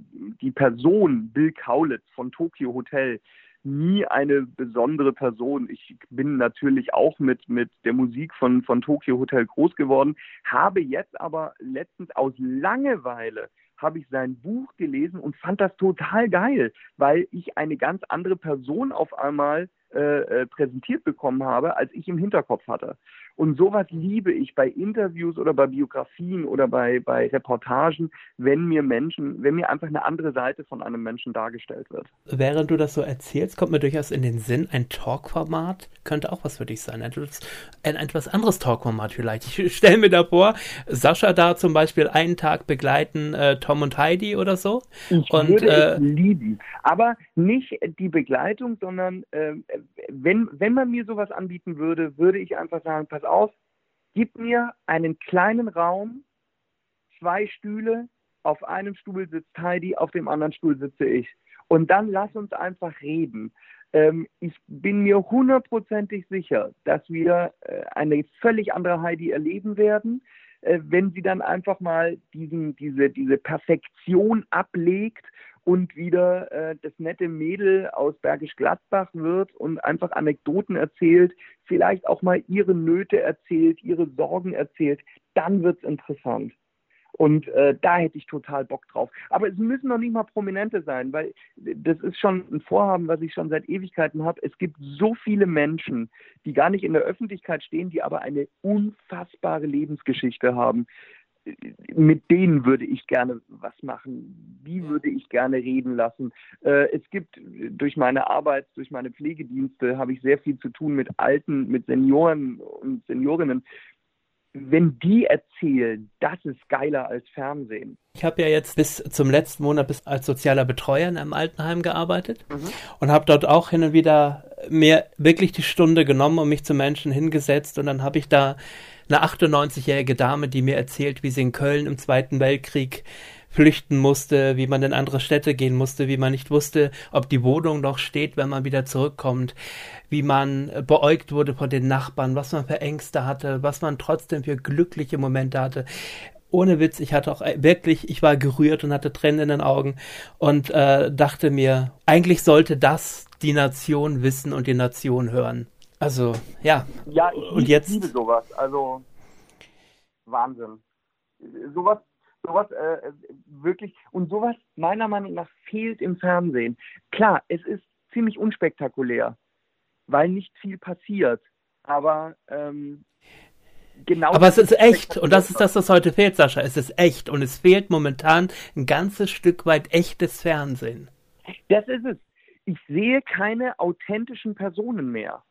die Person Bill Kaulitz von Tokyo Hotel nie eine besondere Person. Ich bin natürlich auch mit, mit der Musik von, von Tokyo Hotel groß geworden, habe jetzt aber letztens aus Langeweile habe ich sein Buch gelesen und fand das total geil, weil ich eine ganz andere Person auf einmal äh, äh, präsentiert bekommen habe, als ich im Hinterkopf hatte. Und sowas liebe ich bei Interviews oder bei Biografien oder bei, bei Reportagen, wenn mir Menschen, wenn mir einfach eine andere Seite von einem Menschen dargestellt wird. Während du das so erzählst, kommt mir durchaus in den Sinn, ein Talkformat könnte auch was für dich sein. Ein, ein etwas anderes Talkformat vielleicht. Ich stelle mir da vor, Sascha da zum Beispiel einen Tag begleiten, äh, Tom und Heidi oder so. Ich und, würde äh, es lieben. Aber nicht die Begleitung, sondern äh, wenn, wenn man mir sowas anbieten würde, würde ich einfach sagen, pass auf, gib mir einen kleinen Raum, zwei Stühle, auf einem Stuhl sitzt Heidi, auf dem anderen Stuhl sitze ich. Und dann lass uns einfach reden. Ähm, ich bin mir hundertprozentig sicher, dass wir äh, eine völlig andere Heidi erleben werden, äh, wenn sie dann einfach mal diesen, diese, diese Perfektion ablegt und wieder äh, das nette Mädel aus Bergisch Gladbach wird und einfach Anekdoten erzählt, vielleicht auch mal ihre Nöte erzählt, ihre Sorgen erzählt, dann wird es interessant. Und äh, da hätte ich total Bock drauf. Aber es müssen noch nicht mal Prominente sein, weil das ist schon ein Vorhaben, was ich schon seit Ewigkeiten habe. Es gibt so viele Menschen, die gar nicht in der Öffentlichkeit stehen, die aber eine unfassbare Lebensgeschichte haben mit denen würde ich gerne was machen. Die würde ich gerne reden lassen. Äh, es gibt durch meine Arbeit, durch meine Pflegedienste, habe ich sehr viel zu tun mit Alten, mit Senioren und Seniorinnen. Wenn die erzählen, das ist geiler als Fernsehen. Ich habe ja jetzt bis zum letzten Monat bis als sozialer Betreuer in einem Altenheim gearbeitet mhm. und habe dort auch hin und wieder mir wirklich die Stunde genommen und mich zu Menschen hingesetzt und dann habe ich da eine 98-jährige Dame, die mir erzählt, wie sie in Köln im Zweiten Weltkrieg flüchten musste, wie man in andere Städte gehen musste, wie man nicht wusste, ob die Wohnung noch steht, wenn man wieder zurückkommt, wie man beäugt wurde von den Nachbarn, was man für Ängste hatte, was man trotzdem für glückliche Momente hatte. Ohne Witz, ich hatte auch wirklich, ich war gerührt und hatte Tränen in den Augen und äh, dachte mir, eigentlich sollte das die Nation wissen und die Nation hören. Also, ja. Ja, ich und jetzt... liebe sowas. Also, Wahnsinn. Sowas, sowas äh, wirklich, und sowas meiner Meinung nach fehlt im Fernsehen. Klar, es ist ziemlich unspektakulär, weil nicht viel passiert. Aber ähm, Genau Aber es ist echt und das ist das, was heute fehlt, Sascha. Es ist echt und es fehlt momentan ein ganzes Stück weit echtes Fernsehen. Das ist es. Ich sehe keine authentischen Personen mehr.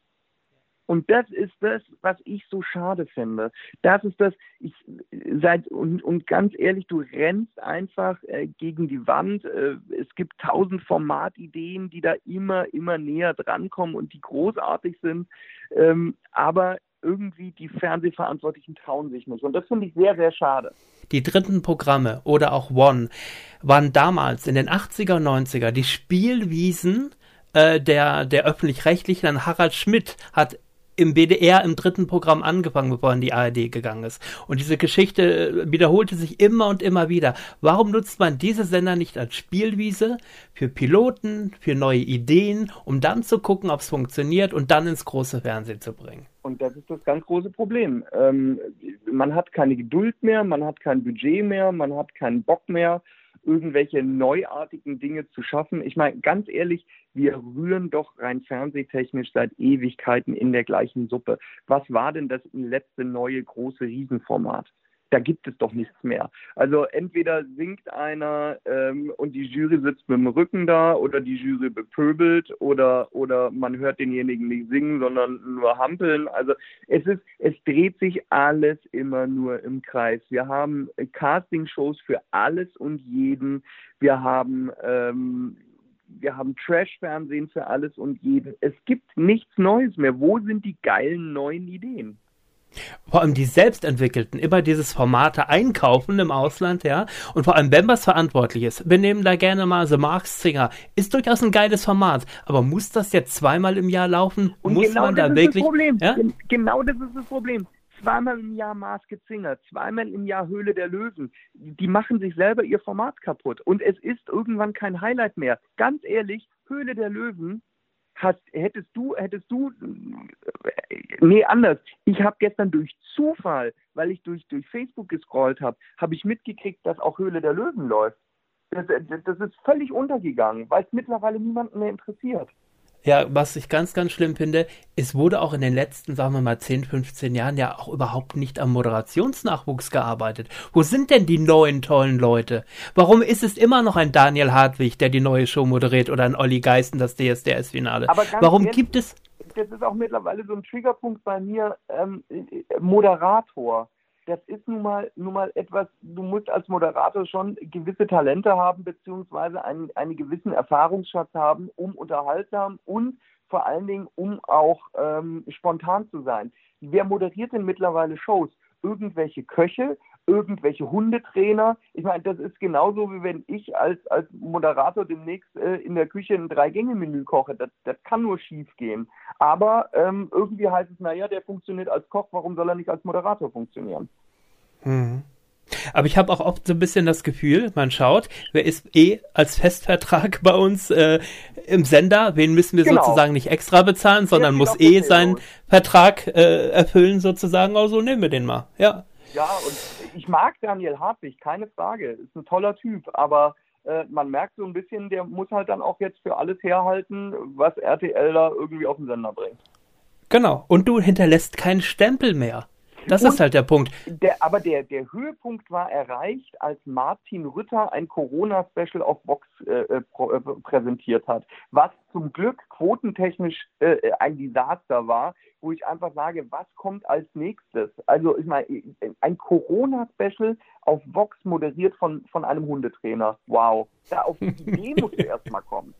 Und das ist das, was ich so schade finde. Das ist das, ich seit und, und ganz ehrlich, du rennst einfach äh, gegen die Wand. Äh, es gibt tausend Formatideen, die da immer, immer näher drankommen und die großartig sind. Ähm, aber irgendwie die Fernsehverantwortlichen trauen sich nicht. Und das finde ich sehr, sehr schade. Die dritten Programme oder auch One waren damals in den 80er, 90er die Spielwiesen äh, der, der öffentlich-rechtlichen. Harald Schmidt hat im BDR im dritten Programm angefangen, bevor in die ARD gegangen ist. Und diese Geschichte äh, wiederholte sich immer und immer wieder. Warum nutzt man diese Sender nicht als Spielwiese für Piloten, für neue Ideen, um dann zu gucken, ob es funktioniert und dann ins große Fernsehen zu bringen? Und das ist das ganz große Problem. Ähm, man hat keine Geduld mehr, man hat kein Budget mehr, man hat keinen Bock mehr irgendwelche neuartigen Dinge zu schaffen. Ich meine, ganz ehrlich, wir rühren doch rein fernsehtechnisch seit Ewigkeiten in der gleichen Suppe. Was war denn das letzte neue große Riesenformat? Da gibt es doch nichts mehr. Also entweder singt einer ähm, und die Jury sitzt mit dem Rücken da oder die Jury bepöbelt oder oder man hört denjenigen nicht singen, sondern nur hampeln. Also es ist, es dreht sich alles immer nur im Kreis. Wir haben Castingshows für alles und jeden. Wir haben ähm, wir haben Trash-Fernsehen für alles und jeden. Es gibt nichts Neues mehr. Wo sind die geilen neuen Ideen? Vor allem die selbstentwickelten, immer dieses Formate einkaufen im Ausland, ja. Und vor allem, wenn was verantwortlich ist, wir nehmen da gerne mal The Marks Singer, ist durchaus ein geiles Format, aber muss das jetzt zweimal im Jahr laufen? Und muss genau man da wirklich. Ja? Genau das ist das Problem. Zweimal im Jahr Maske Singer, zweimal im Jahr Höhle der Löwen. Die machen sich selber ihr Format kaputt. Und es ist irgendwann kein Highlight mehr. Ganz ehrlich, Höhle der Löwen hast, hättest du, hättest du, nee, anders. Ich habe gestern durch Zufall, weil ich durch, durch Facebook gescrollt habe, habe ich mitgekriegt, dass auch Höhle der Löwen läuft. Das, das ist völlig untergegangen, weil es mittlerweile niemanden mehr interessiert. Ja, was ich ganz, ganz schlimm finde, es wurde auch in den letzten, sagen wir mal, 10, 15 Jahren ja auch überhaupt nicht am Moderationsnachwuchs gearbeitet. Wo sind denn die neuen tollen Leute? Warum ist es immer noch ein Daniel Hartwig, der die neue Show moderiert oder ein Olli Geisten, das DSDS-Finale? Warum ehrlich, gibt es... Das ist auch mittlerweile so ein Triggerpunkt bei mir, ähm, Moderator das ist nun mal, nun mal etwas, du musst als Moderator schon gewisse Talente haben, beziehungsweise einen, einen gewissen Erfahrungsschatz haben, um unterhaltsam und vor allen Dingen, um auch ähm, spontan zu sein. Wer moderiert denn mittlerweile Shows? Irgendwelche Köche, irgendwelche Hundetrainer. Ich meine, das ist genauso wie wenn ich als, als Moderator demnächst äh, in der Küche ein Drei-Gänge-Menü koche. Das, das kann nur schief gehen. Aber ähm, irgendwie heißt es, naja, der funktioniert als Koch, warum soll er nicht als Moderator funktionieren? Mhm. Aber ich habe auch oft so ein bisschen das Gefühl, man schaut, wer ist eh als Festvertrag bei uns äh, im Sender, wen müssen wir genau. sozusagen nicht extra bezahlen, sondern muss eh seinen Vertrag äh, erfüllen sozusagen, also nehmen wir den mal, ja. Ja, und ich mag Daniel Hartwig, keine Frage, ist ein toller Typ, aber äh, man merkt so ein bisschen, der muss halt dann auch jetzt für alles herhalten, was RTL da irgendwie auf den Sender bringt. Genau, und du hinterlässt keinen Stempel mehr. Das und ist halt der Punkt. Der, aber der, der Höhepunkt war erreicht, als Martin Rütter ein Corona-Special auf Vox äh, äh, äh, präsentiert hat, was zum Glück quotentechnisch äh, ein Desaster war, wo ich einfach sage, was kommt als nächstes? Also ich meine, ein Corona-Special auf Vox moderiert von, von einem Hundetrainer. Wow. Da auf die Idee musst du erstmal kommen.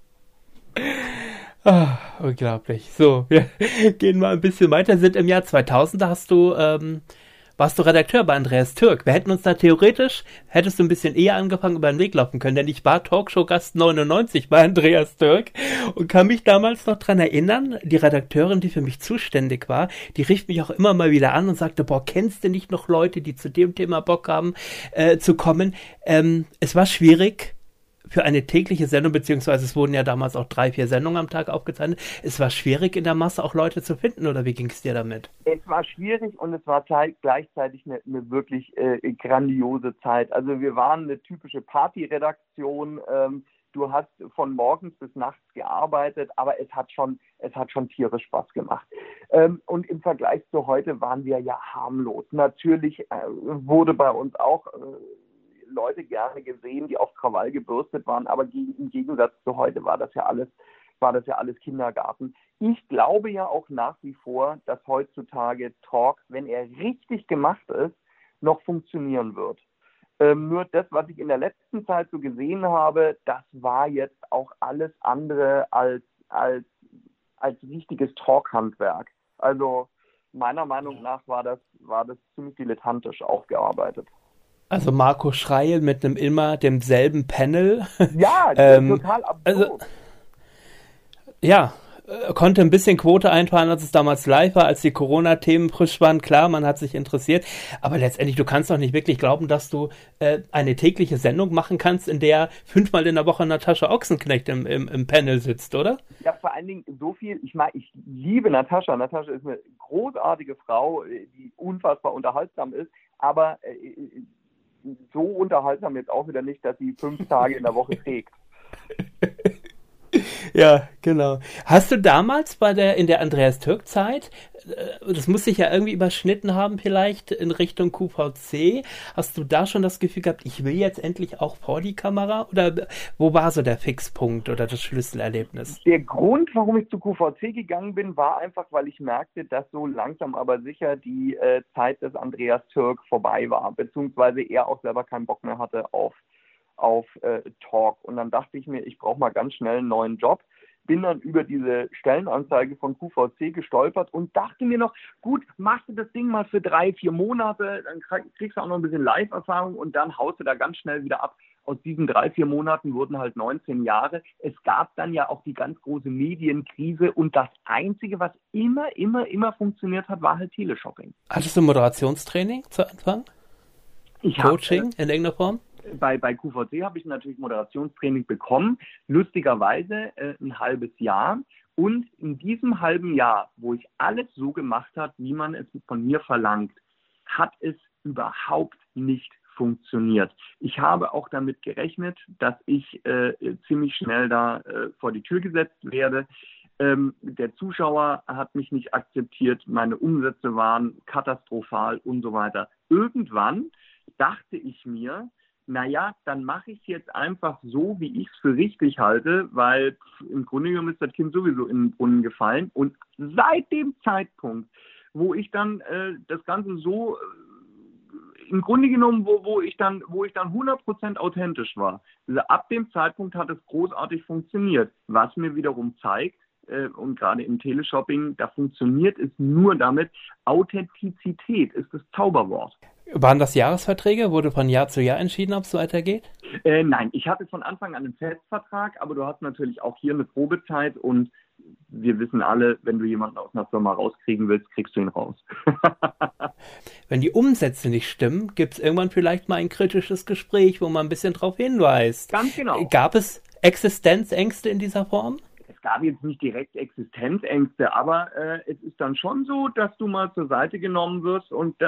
Ah, unglaublich. So, wir gehen mal ein bisschen weiter. Sind im Jahr 2000, da hast du, ähm, warst du Redakteur bei Andreas Türk. Wir hätten uns da theoretisch, hättest du ein bisschen eher angefangen über den Weg laufen können, denn ich war Talkshow-Gast 99 bei Andreas Türk und kann mich damals noch dran erinnern, die Redakteurin, die für mich zuständig war, die rief mich auch immer mal wieder an und sagte, boah, kennst du nicht noch Leute, die zu dem Thema Bock haben, äh, zu kommen? Ähm, es war schwierig, für eine tägliche Sendung, beziehungsweise es wurden ja damals auch drei, vier Sendungen am Tag aufgezeichnet. Es war schwierig in der Masse auch Leute zu finden, oder wie ging es dir damit? Es war schwierig und es war gleichzeitig eine, eine wirklich äh, grandiose Zeit. Also wir waren eine typische Partyredaktion. Ähm, du hast von morgens bis nachts gearbeitet, aber es hat schon, es hat schon tierisch Spaß gemacht. Ähm, und im Vergleich zu heute waren wir ja harmlos. Natürlich äh, wurde bei uns auch äh, Leute gerne gesehen, die auf Krawall gebürstet waren, aber im Gegensatz zu heute war das ja alles war das ja alles Kindergarten. Ich glaube ja auch nach wie vor, dass heutzutage Talk, wenn er richtig gemacht ist, noch funktionieren wird. Ähm, nur das, was ich in der letzten Zeit so gesehen habe, das war jetzt auch alles andere als, als, als richtiges Talk-Handwerk. Also meiner Meinung nach war das, war das ziemlich dilettantisch aufgearbeitet. Also Marco Schreil mit einem immer demselben Panel. Ja, ähm, total absurd. Also, ja, äh, konnte ein bisschen Quote einfahren, als es damals live war, als die Corona-Themen frisch waren. Klar, man hat sich interessiert, aber letztendlich, du kannst doch nicht wirklich glauben, dass du äh, eine tägliche Sendung machen kannst, in der fünfmal in der Woche Natascha Ochsenknecht im, im, im Panel sitzt, oder? Ja, vor allen Dingen so viel. Ich meine, ich liebe Natascha. Natascha ist eine großartige Frau, äh, die unfassbar unterhaltsam ist, aber äh, so unterhaltsam jetzt auch wieder nicht, dass sie fünf Tage in der Woche trägt. Ja, genau. Hast du damals bei der, in der Andreas Türk Zeit, äh, das muss sich ja irgendwie überschnitten haben vielleicht in Richtung QVC, hast du da schon das Gefühl gehabt, ich will jetzt endlich auch vor die Kamera oder wo war so der Fixpunkt oder das Schlüsselerlebnis? Der Grund, warum ich zu QVC gegangen bin, war einfach, weil ich merkte, dass so langsam aber sicher die äh, Zeit des Andreas Türk vorbei war, beziehungsweise er auch selber keinen Bock mehr hatte auf auf äh, Talk. Und dann dachte ich mir, ich brauche mal ganz schnell einen neuen Job. Bin dann über diese Stellenanzeige von QVC gestolpert und dachte mir noch, gut, machst du das Ding mal für drei, vier Monate, dann kriegst du auch noch ein bisschen Live-Erfahrung und dann haust du da ganz schnell wieder ab. Aus diesen drei, vier Monaten wurden halt 19 Jahre. Es gab dann ja auch die ganz große Medienkrise und das Einzige, was immer, immer, immer funktioniert hat, war halt Teleshopping. Hattest du Moderationstraining zu Anfang? Ich Coaching äh, in irgendeiner Form? Bei, bei QVC habe ich natürlich Moderationstraining bekommen, lustigerweise äh, ein halbes Jahr. Und in diesem halben Jahr, wo ich alles so gemacht habe, wie man es von mir verlangt, hat es überhaupt nicht funktioniert. Ich habe auch damit gerechnet, dass ich äh, ziemlich schnell da äh, vor die Tür gesetzt werde. Ähm, der Zuschauer hat mich nicht akzeptiert, meine Umsätze waren katastrophal und so weiter. Irgendwann dachte ich mir, naja, dann mache ich es jetzt einfach so, wie ich es für richtig halte, weil im Grunde genommen ist das Kind sowieso in den Brunnen gefallen. Und seit dem Zeitpunkt, wo ich dann äh, das Ganze so äh, im Grunde genommen, wo, wo ich dann, wo ich dann 100% authentisch war, also ab dem Zeitpunkt hat es großartig funktioniert, was mir wiederum zeigt, äh, und gerade im Teleshopping, da funktioniert es nur damit, Authentizität ist das Zauberwort. Waren das Jahresverträge? Wurde von Jahr zu Jahr entschieden, ob es weitergeht? Äh, nein, ich hatte von Anfang an einen Festvertrag, aber du hast natürlich auch hier eine Probezeit und wir wissen alle, wenn du jemanden aus einer Firma rauskriegen willst, kriegst du ihn raus. wenn die Umsätze nicht stimmen, gibt es irgendwann vielleicht mal ein kritisches Gespräch, wo man ein bisschen drauf hinweist. Ganz genau. Gab es Existenzängste in dieser Form? Gab jetzt nicht direkt Existenzängste, aber äh, es ist dann schon so, dass du mal zur Seite genommen wirst und äh,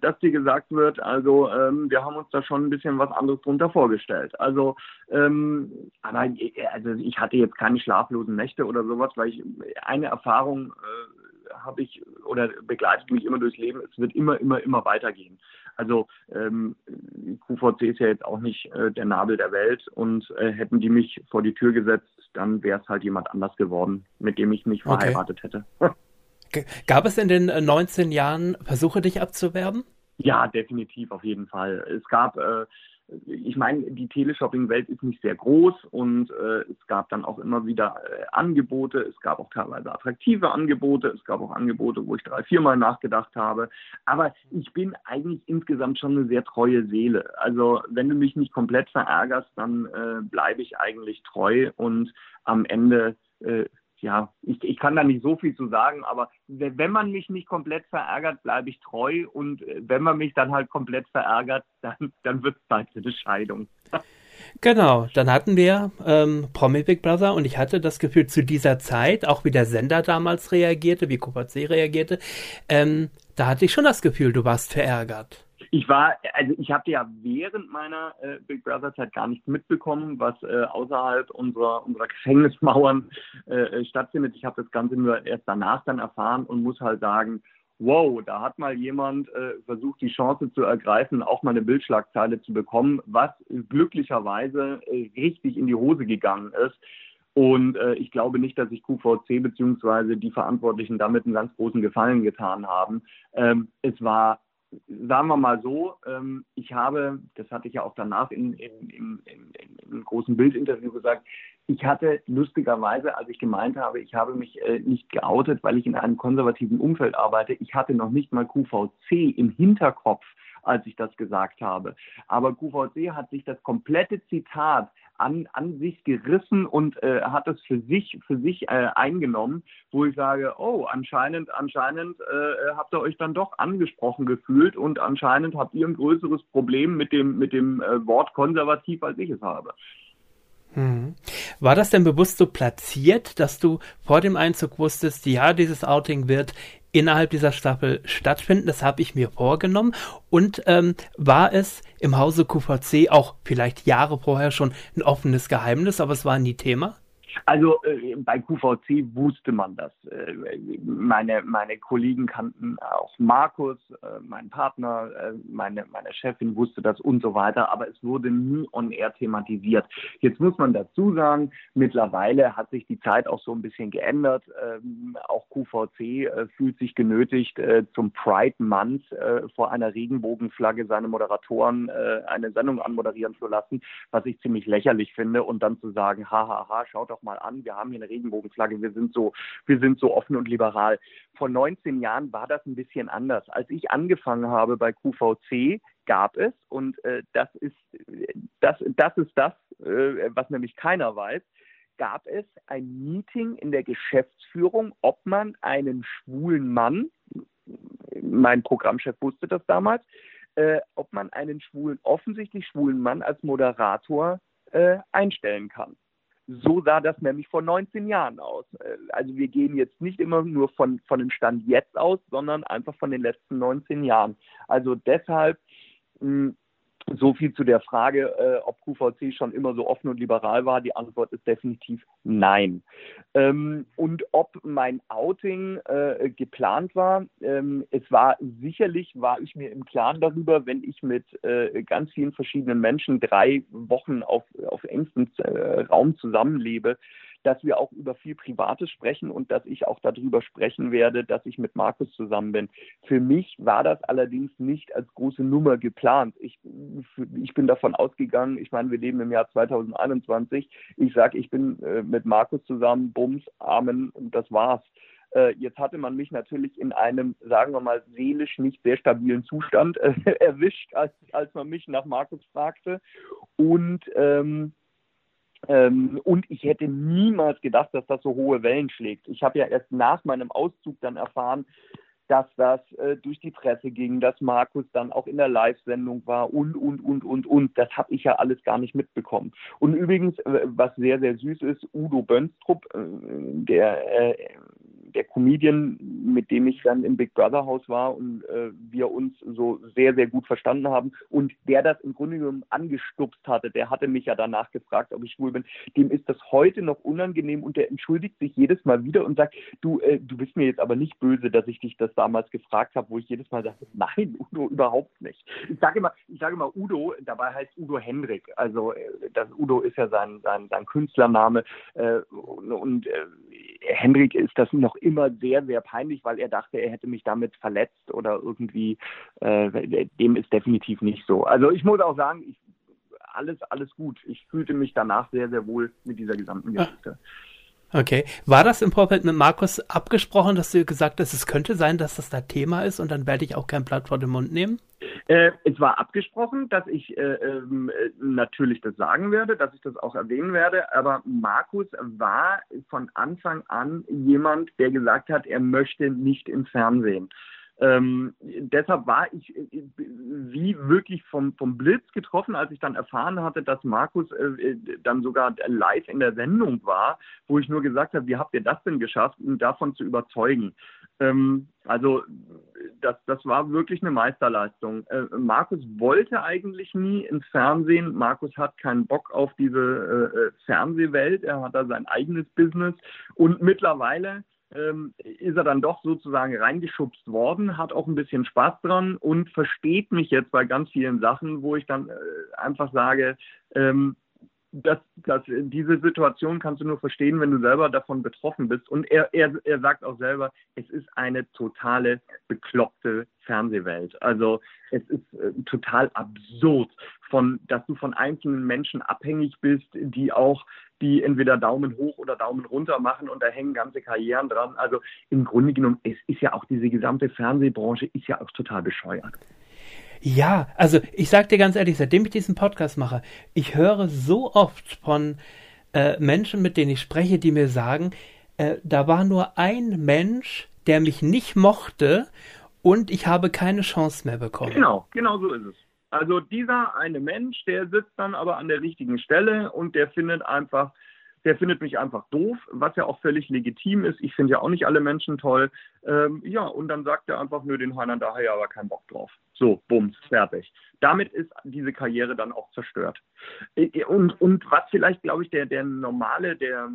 dass dir gesagt wird, also ähm, wir haben uns da schon ein bisschen was anderes drunter vorgestellt. Also, ähm, aber also ich hatte jetzt keine schlaflosen Nächte oder sowas, weil ich eine Erfahrung äh, habe ich oder begleitet mich immer durchs Leben. Es wird immer, immer, immer weitergehen. Also ähm, QVC ist ja jetzt auch nicht äh, der Nabel der Welt und äh, hätten die mich vor die Tür gesetzt, dann wäre es halt jemand anders geworden, mit dem ich mich verheiratet okay. hätte. Gab es in den 19 äh, Jahren Versuche, dich abzuwerben? Ja, definitiv, auf jeden Fall. Es gab äh, ich meine, die Teleshopping-Welt ist nicht sehr groß und äh, es gab dann auch immer wieder äh, Angebote. Es gab auch teilweise attraktive Angebote. Es gab auch Angebote, wo ich drei, viermal nachgedacht habe. Aber ich bin eigentlich insgesamt schon eine sehr treue Seele. Also wenn du mich nicht komplett verärgerst, dann äh, bleibe ich eigentlich treu und am Ende äh, ja, ich, ich kann da nicht so viel zu sagen, aber wenn man mich nicht komplett verärgert, bleibe ich treu und äh, wenn man mich dann halt komplett verärgert, dann, dann wird es Zeit für eine Scheidung. Genau, dann hatten wir ähm, Promi Big Brother und ich hatte das Gefühl, zu dieser Zeit, auch wie der Sender damals reagierte, wie C reagierte, ähm, da hatte ich schon das Gefühl, du warst verärgert. Ich war, also ich habe ja während meiner äh, Big Brother Zeit gar nichts mitbekommen, was äh, außerhalb unserer, unserer Gefängnismauern äh, stattfindet. Ich habe das Ganze nur erst danach dann erfahren und muss halt sagen, wow, da hat mal jemand äh, versucht, die Chance zu ergreifen, auch mal eine Bildschlagzeile zu bekommen, was glücklicherweise äh, richtig in die Hose gegangen ist. Und äh, ich glaube nicht, dass sich QVC bzw. die Verantwortlichen damit einen ganz großen Gefallen getan haben. Ähm, es war sagen wir mal so, ähm, ich habe, das hatte ich ja auch danach in, in, in, in, einem großen Bildinterview gesagt, ich hatte lustigerweise, als ich gemeint habe, ich habe mich äh, nicht geoutet, weil ich in einem konservativen Umfeld arbeite, ich hatte noch nicht mal QVC im Hinterkopf, als ich das gesagt habe. Aber QVC hat sich das komplette Zitat an, an sich gerissen und äh, hat es für sich, für sich äh, eingenommen, wo ich sage, oh, anscheinend, anscheinend äh, habt ihr euch dann doch angesprochen gefühlt und anscheinend habt ihr ein größeres Problem mit dem, mit dem äh, Wort konservativ, als ich es habe. Hm. War das denn bewusst so platziert, dass du vor dem Einzug wusstest, ja, dieses Outing wird innerhalb dieser Staffel stattfinden. Das habe ich mir vorgenommen. Und ähm, war es im Hause QVC auch vielleicht Jahre vorher schon ein offenes Geheimnis, aber es war nie Thema? Also äh, bei QVC wusste man das. Äh, meine, meine Kollegen kannten auch Markus, äh, mein Partner, äh, meine, meine Chefin wusste das und so weiter, aber es wurde nie on air thematisiert. Jetzt muss man dazu sagen, mittlerweile hat sich die Zeit auch so ein bisschen geändert. Ähm, auch QVC äh, fühlt sich genötigt, äh, zum Pride Month vor einer Regenbogenflagge seine Moderatoren eine Sendung anmoderieren zu lassen, was ich ziemlich lächerlich finde und dann zu sagen, hahaha, schaut doch mal an, wir haben hier eine Regenbogenflagge, wir sind so, wir sind so offen und liberal. Vor 19 Jahren war das ein bisschen anders. Als ich angefangen habe bei QVC, gab es, und äh, das ist das, das ist das, äh, was nämlich keiner weiß, gab es ein Meeting in der Geschäftsführung, ob man einen schwulen Mann, mein Programmchef wusste das damals, äh, ob man einen schwulen, offensichtlich schwulen Mann als Moderator äh, einstellen kann. So sah das nämlich vor 19 Jahren aus. Äh, also wir gehen jetzt nicht immer nur von, von dem Stand jetzt aus, sondern einfach von den letzten 19 Jahren. Also deshalb so viel zu der Frage, äh, ob QVC schon immer so offen und liberal war. Die Antwort ist definitiv nein. Ähm, und ob mein Outing äh, geplant war, ähm, es war sicherlich, war ich mir im Klaren darüber, wenn ich mit äh, ganz vielen verschiedenen Menschen drei Wochen auf, auf engstem äh, Raum zusammenlebe, dass wir auch über viel Privates sprechen und dass ich auch darüber sprechen werde, dass ich mit Markus zusammen bin. Für mich war das allerdings nicht als große Nummer geplant. Ich, ich bin davon ausgegangen, ich meine, wir leben im Jahr 2021. Ich sage, ich bin äh, mit Markus zusammen, Bums, Amen und das war's. Äh, jetzt hatte man mich natürlich in einem, sagen wir mal, seelisch nicht sehr stabilen Zustand äh, erwischt, als, als man mich nach Markus fragte. Und ähm, ähm, und ich hätte niemals gedacht, dass das so hohe Wellen schlägt. Ich habe ja erst nach meinem Auszug dann erfahren, dass das äh, durch die Presse ging, dass Markus dann auch in der Live-Sendung war und, und, und, und, und. Das habe ich ja alles gar nicht mitbekommen. Und übrigens, äh, was sehr, sehr süß ist, Udo Bönstrup, äh, der äh, der Comedian, mit dem ich dann im Big Brother Haus war und äh, wir uns so sehr, sehr gut verstanden haben und der das im Grunde genommen angestupst hatte, der hatte mich ja danach gefragt, ob ich schwul bin, dem ist das heute noch unangenehm und der entschuldigt sich jedes Mal wieder und sagt, du, äh, du bist mir jetzt aber nicht böse, dass ich dich das damals gefragt habe, wo ich jedes Mal sage, nein, Udo, überhaupt nicht. Ich sage immer, ich sage immer Udo, dabei heißt Udo Hendrik. Also äh, das Udo ist ja sein, sein, sein Künstlername äh, und, und Hendrik ist das noch immer sehr, sehr peinlich, weil er dachte, er hätte mich damit verletzt oder irgendwie, äh, dem ist definitiv nicht so. Also ich muss auch sagen, ich, alles, alles gut. Ich fühlte mich danach sehr, sehr wohl mit dieser gesamten. Geschichte. Okay. War das im Vorfeld mit Markus abgesprochen, dass du gesagt hast, es könnte sein, dass das da Thema ist und dann werde ich auch kein Blatt vor den Mund nehmen? Äh, es war abgesprochen, dass ich äh, ähm, äh, natürlich das sagen werde, dass ich das auch erwähnen werde, aber Markus war von Anfang an jemand, der gesagt hat, er möchte nicht im Fernsehen. Ähm, deshalb war ich äh, wie wirklich vom, vom Blitz getroffen, als ich dann erfahren hatte, dass Markus äh, äh, dann sogar live in der Sendung war, wo ich nur gesagt habe, wie habt ihr das denn geschafft, ihn davon zu überzeugen? Ähm, also das, das war wirklich eine Meisterleistung. Äh, Markus wollte eigentlich nie ins Fernsehen. Markus hat keinen Bock auf diese äh, äh Fernsehwelt. Er hat da sein eigenes Business. Und mittlerweile ähm, ist er dann doch sozusagen reingeschubst worden, hat auch ein bisschen Spaß dran und versteht mich jetzt bei ganz vielen Sachen, wo ich dann äh, einfach sage, ähm, dass, dass diese Situation kannst du nur verstehen, wenn du selber davon betroffen bist. Und er, er, er sagt auch selber, es ist eine totale bekloppte Fernsehwelt. Also es ist äh, total absurd, von, dass du von einzelnen Menschen abhängig bist, die auch, die entweder Daumen hoch oder Daumen runter machen und da hängen ganze Karrieren dran. Also im Grunde genommen, es ist ja auch diese gesamte Fernsehbranche ist ja auch total bescheuert. Ja, also ich sag dir ganz ehrlich, seitdem ich diesen Podcast mache, ich höre so oft von äh, Menschen, mit denen ich spreche, die mir sagen, äh, da war nur ein Mensch, der mich nicht mochte und ich habe keine Chance mehr bekommen. Genau, genau so ist es. Also dieser eine Mensch, der sitzt dann aber an der richtigen Stelle und der findet einfach der findet mich einfach doof, was ja auch völlig legitim ist. Ich finde ja auch nicht alle Menschen toll. Ähm, ja, und dann sagt er einfach, nö, den Heinern, da habe ich aber keinen Bock drauf. So, bums, fertig. Damit ist diese Karriere dann auch zerstört. Äh, und, und was vielleicht, glaube ich, der, der normale, der,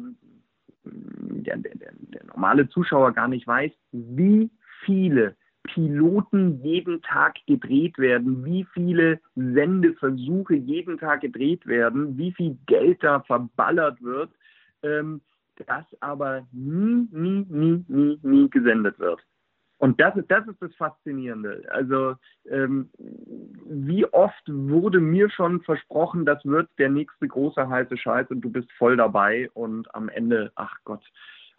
der, der, der normale Zuschauer gar nicht weiß, wie viele Piloten jeden Tag gedreht werden, wie viele Sendeversuche jeden Tag gedreht werden, wie viel Geld da verballert wird, ähm, das aber nie, nie, nie, nie, nie gesendet wird. Und das ist, das ist das Faszinierende. Also ähm, wie oft wurde mir schon versprochen, das wird der nächste große heiße Scheiß und du bist voll dabei und am Ende, ach Gott,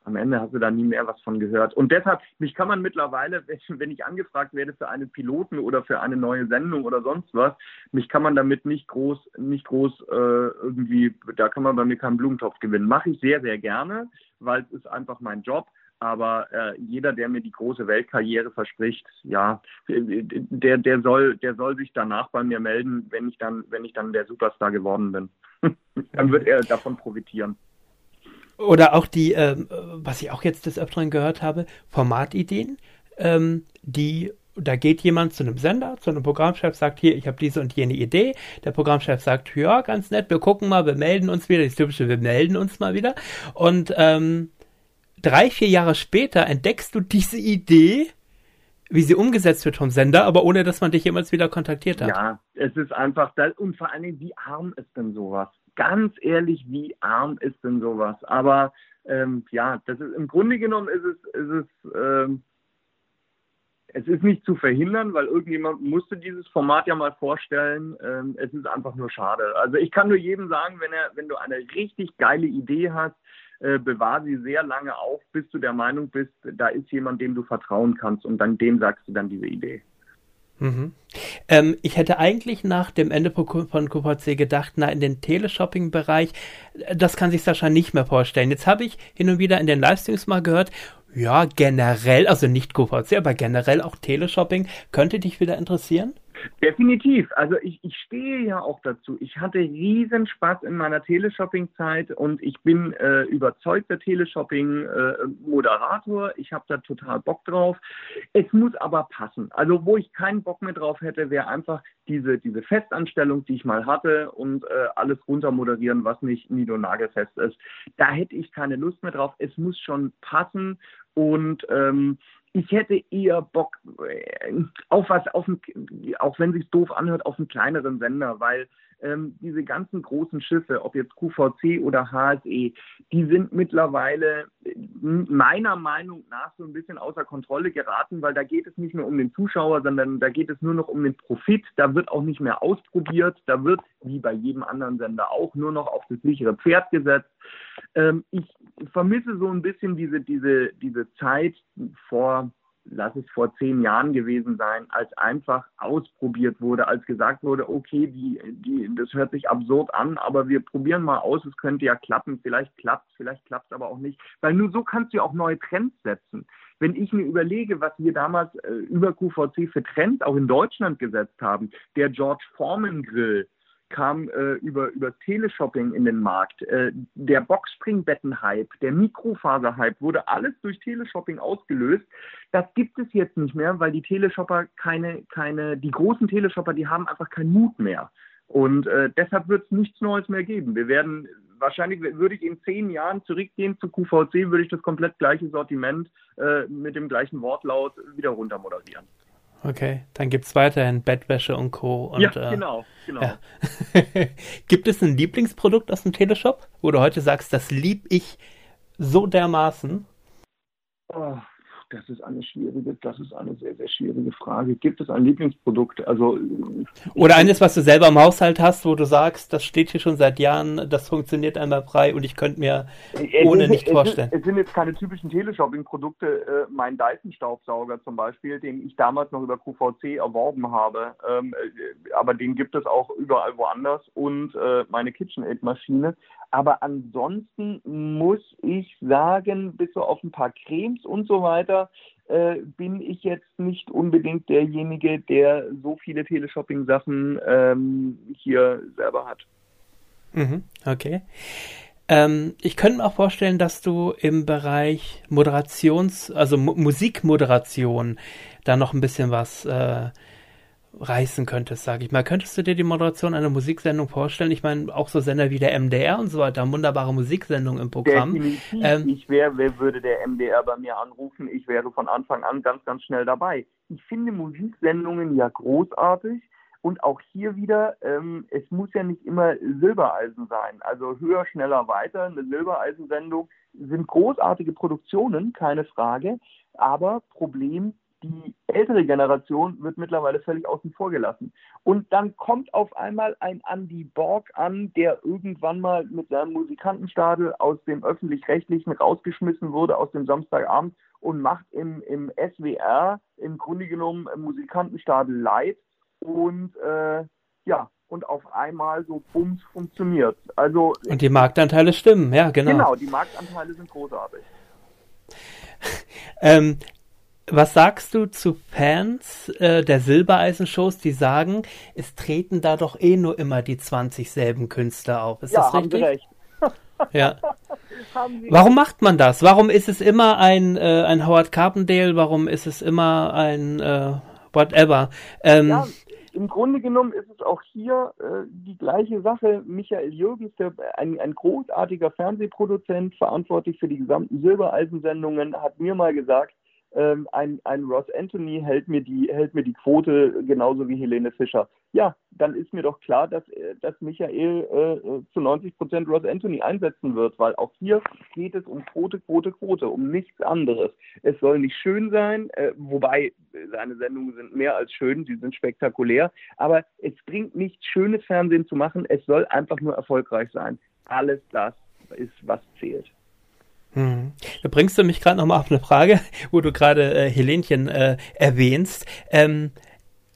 am Ende hast du da nie mehr was von gehört. Und deshalb, mich kann man mittlerweile, wenn ich angefragt werde für einen Piloten oder für eine neue Sendung oder sonst was, mich kann man damit nicht groß, nicht groß äh, irgendwie, da kann man bei mir keinen Blumentopf gewinnen. Mache ich sehr, sehr gerne, weil es ist einfach mein Job. Aber äh, jeder, der mir die große Weltkarriere verspricht, ja, der, der soll, der soll sich danach bei mir melden, wenn ich dann, wenn ich dann der Superstar geworden bin. dann wird er davon profitieren. Oder auch die, ähm, was ich auch jetzt des Öfteren gehört habe, Formatideen, ähm, die da geht jemand zu einem Sender, zu einem Programmchef, sagt hier, ich habe diese und jene Idee. Der Programmchef sagt, ja, ganz nett, wir gucken mal, wir melden uns wieder. Das typische, wir melden uns mal wieder. Und ähm, drei, vier Jahre später entdeckst du diese Idee, wie sie umgesetzt wird vom Sender, aber ohne dass man dich jemals wieder kontaktiert hat. Ja, es ist einfach, und vor allen Dingen, wie arm ist denn sowas? Ganz ehrlich, wie arm ist denn sowas? Aber ähm, ja, das ist im Grunde genommen ist es, ist es, ähm, es ist nicht zu verhindern, weil irgendjemand musste dieses Format ja mal vorstellen. Ähm, es ist einfach nur schade. Also ich kann nur jedem sagen, wenn er, wenn du eine richtig geile Idee hast, äh, bewahr sie sehr lange auf, bis du der Meinung bist, da ist jemand, dem du vertrauen kannst und dann dem sagst du dann diese Idee. Mhm. Ähm, ich hätte eigentlich nach dem Ende von Cooper C gedacht, na, in den Teleshopping-Bereich, äh, das kann sich Sascha nicht mehr vorstellen. Jetzt habe ich hin und wieder in den Livestreams mal gehört, ja, generell, also nicht QVC, aber generell auch Teleshopping, könnte dich wieder interessieren? Definitiv. Also ich, ich stehe ja auch dazu. Ich hatte riesen Spaß in meiner Teleshopping-Zeit und ich bin äh, überzeugter Teleshopping-Moderator. ich habe da total Bock drauf. Es muss aber passen. Also wo ich keinen Bock mehr drauf hätte, wäre einfach diese, diese Festanstellung, die ich mal hatte und äh, alles runter moderieren, was nicht nied- und nagelfest ist. Da hätte ich keine Lust mehr drauf. Es muss schon passen und ähm, ich hätte eher Bock äh, auf was, auf ein, auch wenn sich doof anhört, auf einen kleineren Sender, weil ähm, diese ganzen großen Schiffe, ob jetzt QVC oder HSE, die sind mittlerweile äh, meiner Meinung nach so ein bisschen außer Kontrolle geraten, weil da geht es nicht mehr um den Zuschauer, sondern da geht es nur noch um den Profit. Da wird auch nicht mehr ausprobiert. Da wird, wie bei jedem anderen Sender auch, nur noch auf das sichere Pferd gesetzt. Ähm, ich vermisse so ein bisschen diese, diese, diese Zeit vor lass es vor zehn Jahren gewesen sein, als einfach ausprobiert wurde, als gesagt wurde, okay, die, die, das hört sich absurd an, aber wir probieren mal aus, es könnte ja klappen, vielleicht klappt es, vielleicht klappt es aber auch nicht, weil nur so kannst du auch neue Trends setzen. Wenn ich mir überlege, was wir damals äh, über QVC für Trends auch in Deutschland gesetzt haben, der George Foreman Grill, kam äh, über, über Teleshopping in den Markt. Äh, der Boxspringbetten-Hype, der Mikrofaser-Hype wurde alles durch Teleshopping ausgelöst. Das gibt es jetzt nicht mehr, weil die Teleshopper keine, keine, die großen Teleshopper, die haben einfach keinen Mut mehr. Und äh, deshalb wird es nichts Neues mehr geben. Wir werden wahrscheinlich würde ich in zehn Jahren zurückgehen zu QVC, würde ich das komplett gleiche Sortiment äh, mit dem gleichen Wortlaut wieder runter moderieren. Okay, dann gibt es weiterhin Bettwäsche und Co. Und, ja, äh, genau, genau. Ja. gibt es ein Lieblingsprodukt aus dem Teleshop, wo du heute sagst, das lieb ich so dermaßen? Oh, das ist eine schwierige, das ist eine sehr, sehr schwierige Frage. Gibt es ein Lieblingsprodukt? Also oder eines, was du selber im Haushalt hast, wo du sagst, das steht hier schon seit Jahren, das funktioniert einmal frei und ich könnte mir ohne es nicht es vorstellen. Sind, es sind jetzt keine typischen Teleshopping-Produkte. Äh, mein Dyson-Staubsauger zum Beispiel, den ich damals noch über QVC erworben habe, ähm, äh, aber den gibt es auch überall woanders und äh, meine KitchenAid-Maschine. Aber ansonsten muss ich sagen, bis auf ein paar Cremes und so weiter, äh, bin ich jetzt nicht unbedingt derjenige, der so viele Teleshopping-Sachen ähm, hier selber hat. Mhm, okay. Ähm, ich könnte mir auch vorstellen, dass du im Bereich Moderations-, also M Musikmoderation da noch ein bisschen was äh, reißen könntest, sage ich mal. Könntest du dir die Moderation einer Musiksendung vorstellen? Ich meine, auch so Sender wie der MDR und so weiter wunderbare Musiksendungen im Programm. Definitiv. Ähm, ich wäre, wer würde der MDR bei mir anrufen? Ich wäre von Anfang an ganz, ganz schnell dabei. Ich finde Musiksendungen ja großartig. Und auch hier wieder, ähm, es muss ja nicht immer Silbereisen sein. Also höher, schneller, weiter. Eine Silbereisensendung sind großartige Produktionen, keine Frage. Aber Problem, die ältere Generation wird mittlerweile völlig außen vor gelassen. Und dann kommt auf einmal ein Andy Borg an, der irgendwann mal mit seinem Musikantenstadel aus dem öffentlich-rechtlichen rausgeschmissen wurde, aus dem Samstagabend und macht im, im SWR im Grunde genommen Musikantenstadel live und äh, ja, und auf einmal so bums funktioniert. Also und die Marktanteile stimmen, ja, genau. Genau, die Marktanteile sind großartig. ähm, was sagst du zu Fans äh, der Silbereisen-Shows, die sagen, es treten da doch eh nur immer die 20 selben Künstler auf? Ist ja, das richtig? Haben recht. ja. Warum macht man das? Warum ist es immer ein, äh, ein Howard Carpendale? Warum ist es immer ein äh, whatever? Ähm, ja, im Grunde genommen ist es auch hier äh, die gleiche Sache. Michael Jürgens, der, ein, ein großartiger Fernsehproduzent, verantwortlich für die gesamten Silbereisensendungen, hat mir mal gesagt, ähm, ein, ein Ross Anthony hält mir, die, hält mir die Quote genauso wie Helene Fischer. Ja, dann ist mir doch klar, dass, äh, dass Michael äh, zu 90 Prozent Ross Anthony einsetzen wird, weil auch hier geht es um Quote, Quote, Quote, um nichts anderes. Es soll nicht schön sein, äh, wobei seine Sendungen sind mehr als schön, sie sind spektakulär, aber es bringt nichts, schönes Fernsehen zu machen, es soll einfach nur erfolgreich sein. Alles das ist, was zählt. Hm. Da bringst du mich gerade nochmal auf eine Frage, wo du gerade äh, Helenchen äh, erwähnst. Ähm,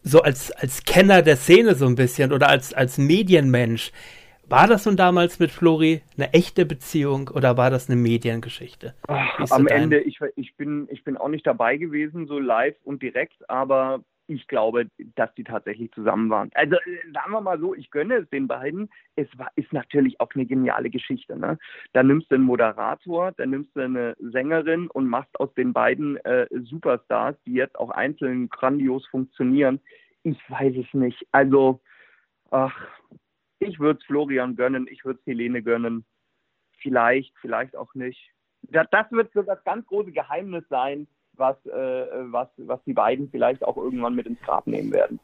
so als, als Kenner der Szene so ein bisschen oder als, als Medienmensch, war das nun damals mit Flori eine echte Beziehung oder war das eine Mediengeschichte? Ach, am Ende, ich, ich, bin, ich bin auch nicht dabei gewesen, so live und direkt, aber ich glaube, dass die tatsächlich zusammen waren. Also äh, sagen wir mal so, ich gönne es den beiden. Es war, ist natürlich auch eine geniale Geschichte. Ne? Da nimmst du einen Moderator, da nimmst du eine Sängerin und machst aus den beiden äh, Superstars, die jetzt auch einzeln grandios funktionieren. Ich weiß es nicht. Also, ach, ich würde es Florian gönnen, ich würde es Helene gönnen. Vielleicht, vielleicht auch nicht. Das, das wird so das ganz große Geheimnis sein, was, äh, was, was die beiden vielleicht auch irgendwann mit ins Grab nehmen werden.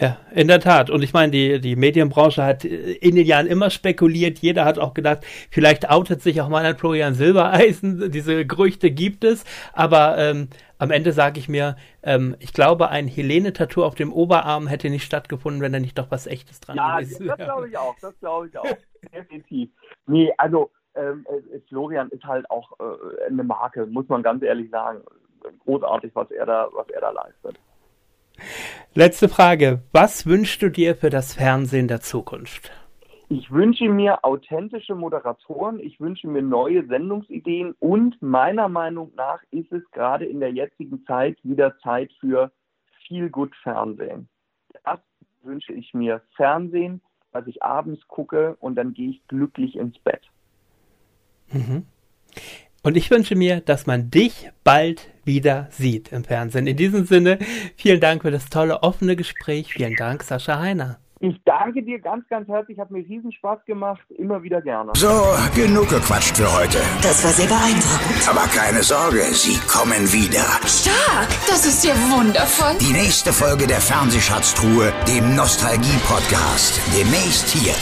Ja, in der Tat. Und ich meine, die, die Medienbranche hat in den Jahren immer spekuliert. Jeder hat auch gedacht, vielleicht outet sich auch mal ein Florian Silbereisen. Diese Gerüchte gibt es. Aber ähm, am Ende sage ich mir, ähm, ich glaube, ein Helene-Tattoo auf dem Oberarm hätte nicht stattgefunden, wenn da nicht doch was Echtes dran ja, wäre. Ja, das glaube ich auch. Das glaube ich auch. Definitiv. Nee, also ähm, Florian ist halt auch äh, eine Marke, muss man ganz ehrlich sagen. Großartig, was er da, was er da leistet. Letzte Frage. Was wünschst du dir für das Fernsehen der Zukunft? Ich wünsche mir authentische Moderatoren, ich wünsche mir neue Sendungsideen und meiner Meinung nach ist es gerade in der jetzigen Zeit wieder Zeit für viel gut Fernsehen. Das wünsche ich mir. Fernsehen, was ich abends gucke und dann gehe ich glücklich ins Bett. Mhm. Und ich wünsche mir, dass man dich bald wieder sieht im Fernsehen. In diesem Sinne, vielen Dank für das tolle offene Gespräch. Vielen Dank, Sascha Heiner. Ich danke dir ganz, ganz herzlich. Hat mir riesen Spaß gemacht. Immer wieder gerne. So, genug gequatscht für heute. Das war sehr beeindruckend. Aber keine Sorge, sie kommen wieder. Stark! Das ist ja wundervoll. Die nächste Folge der Fernsehschatztruhe, dem Nostalgie-Podcast. Demnächst hier.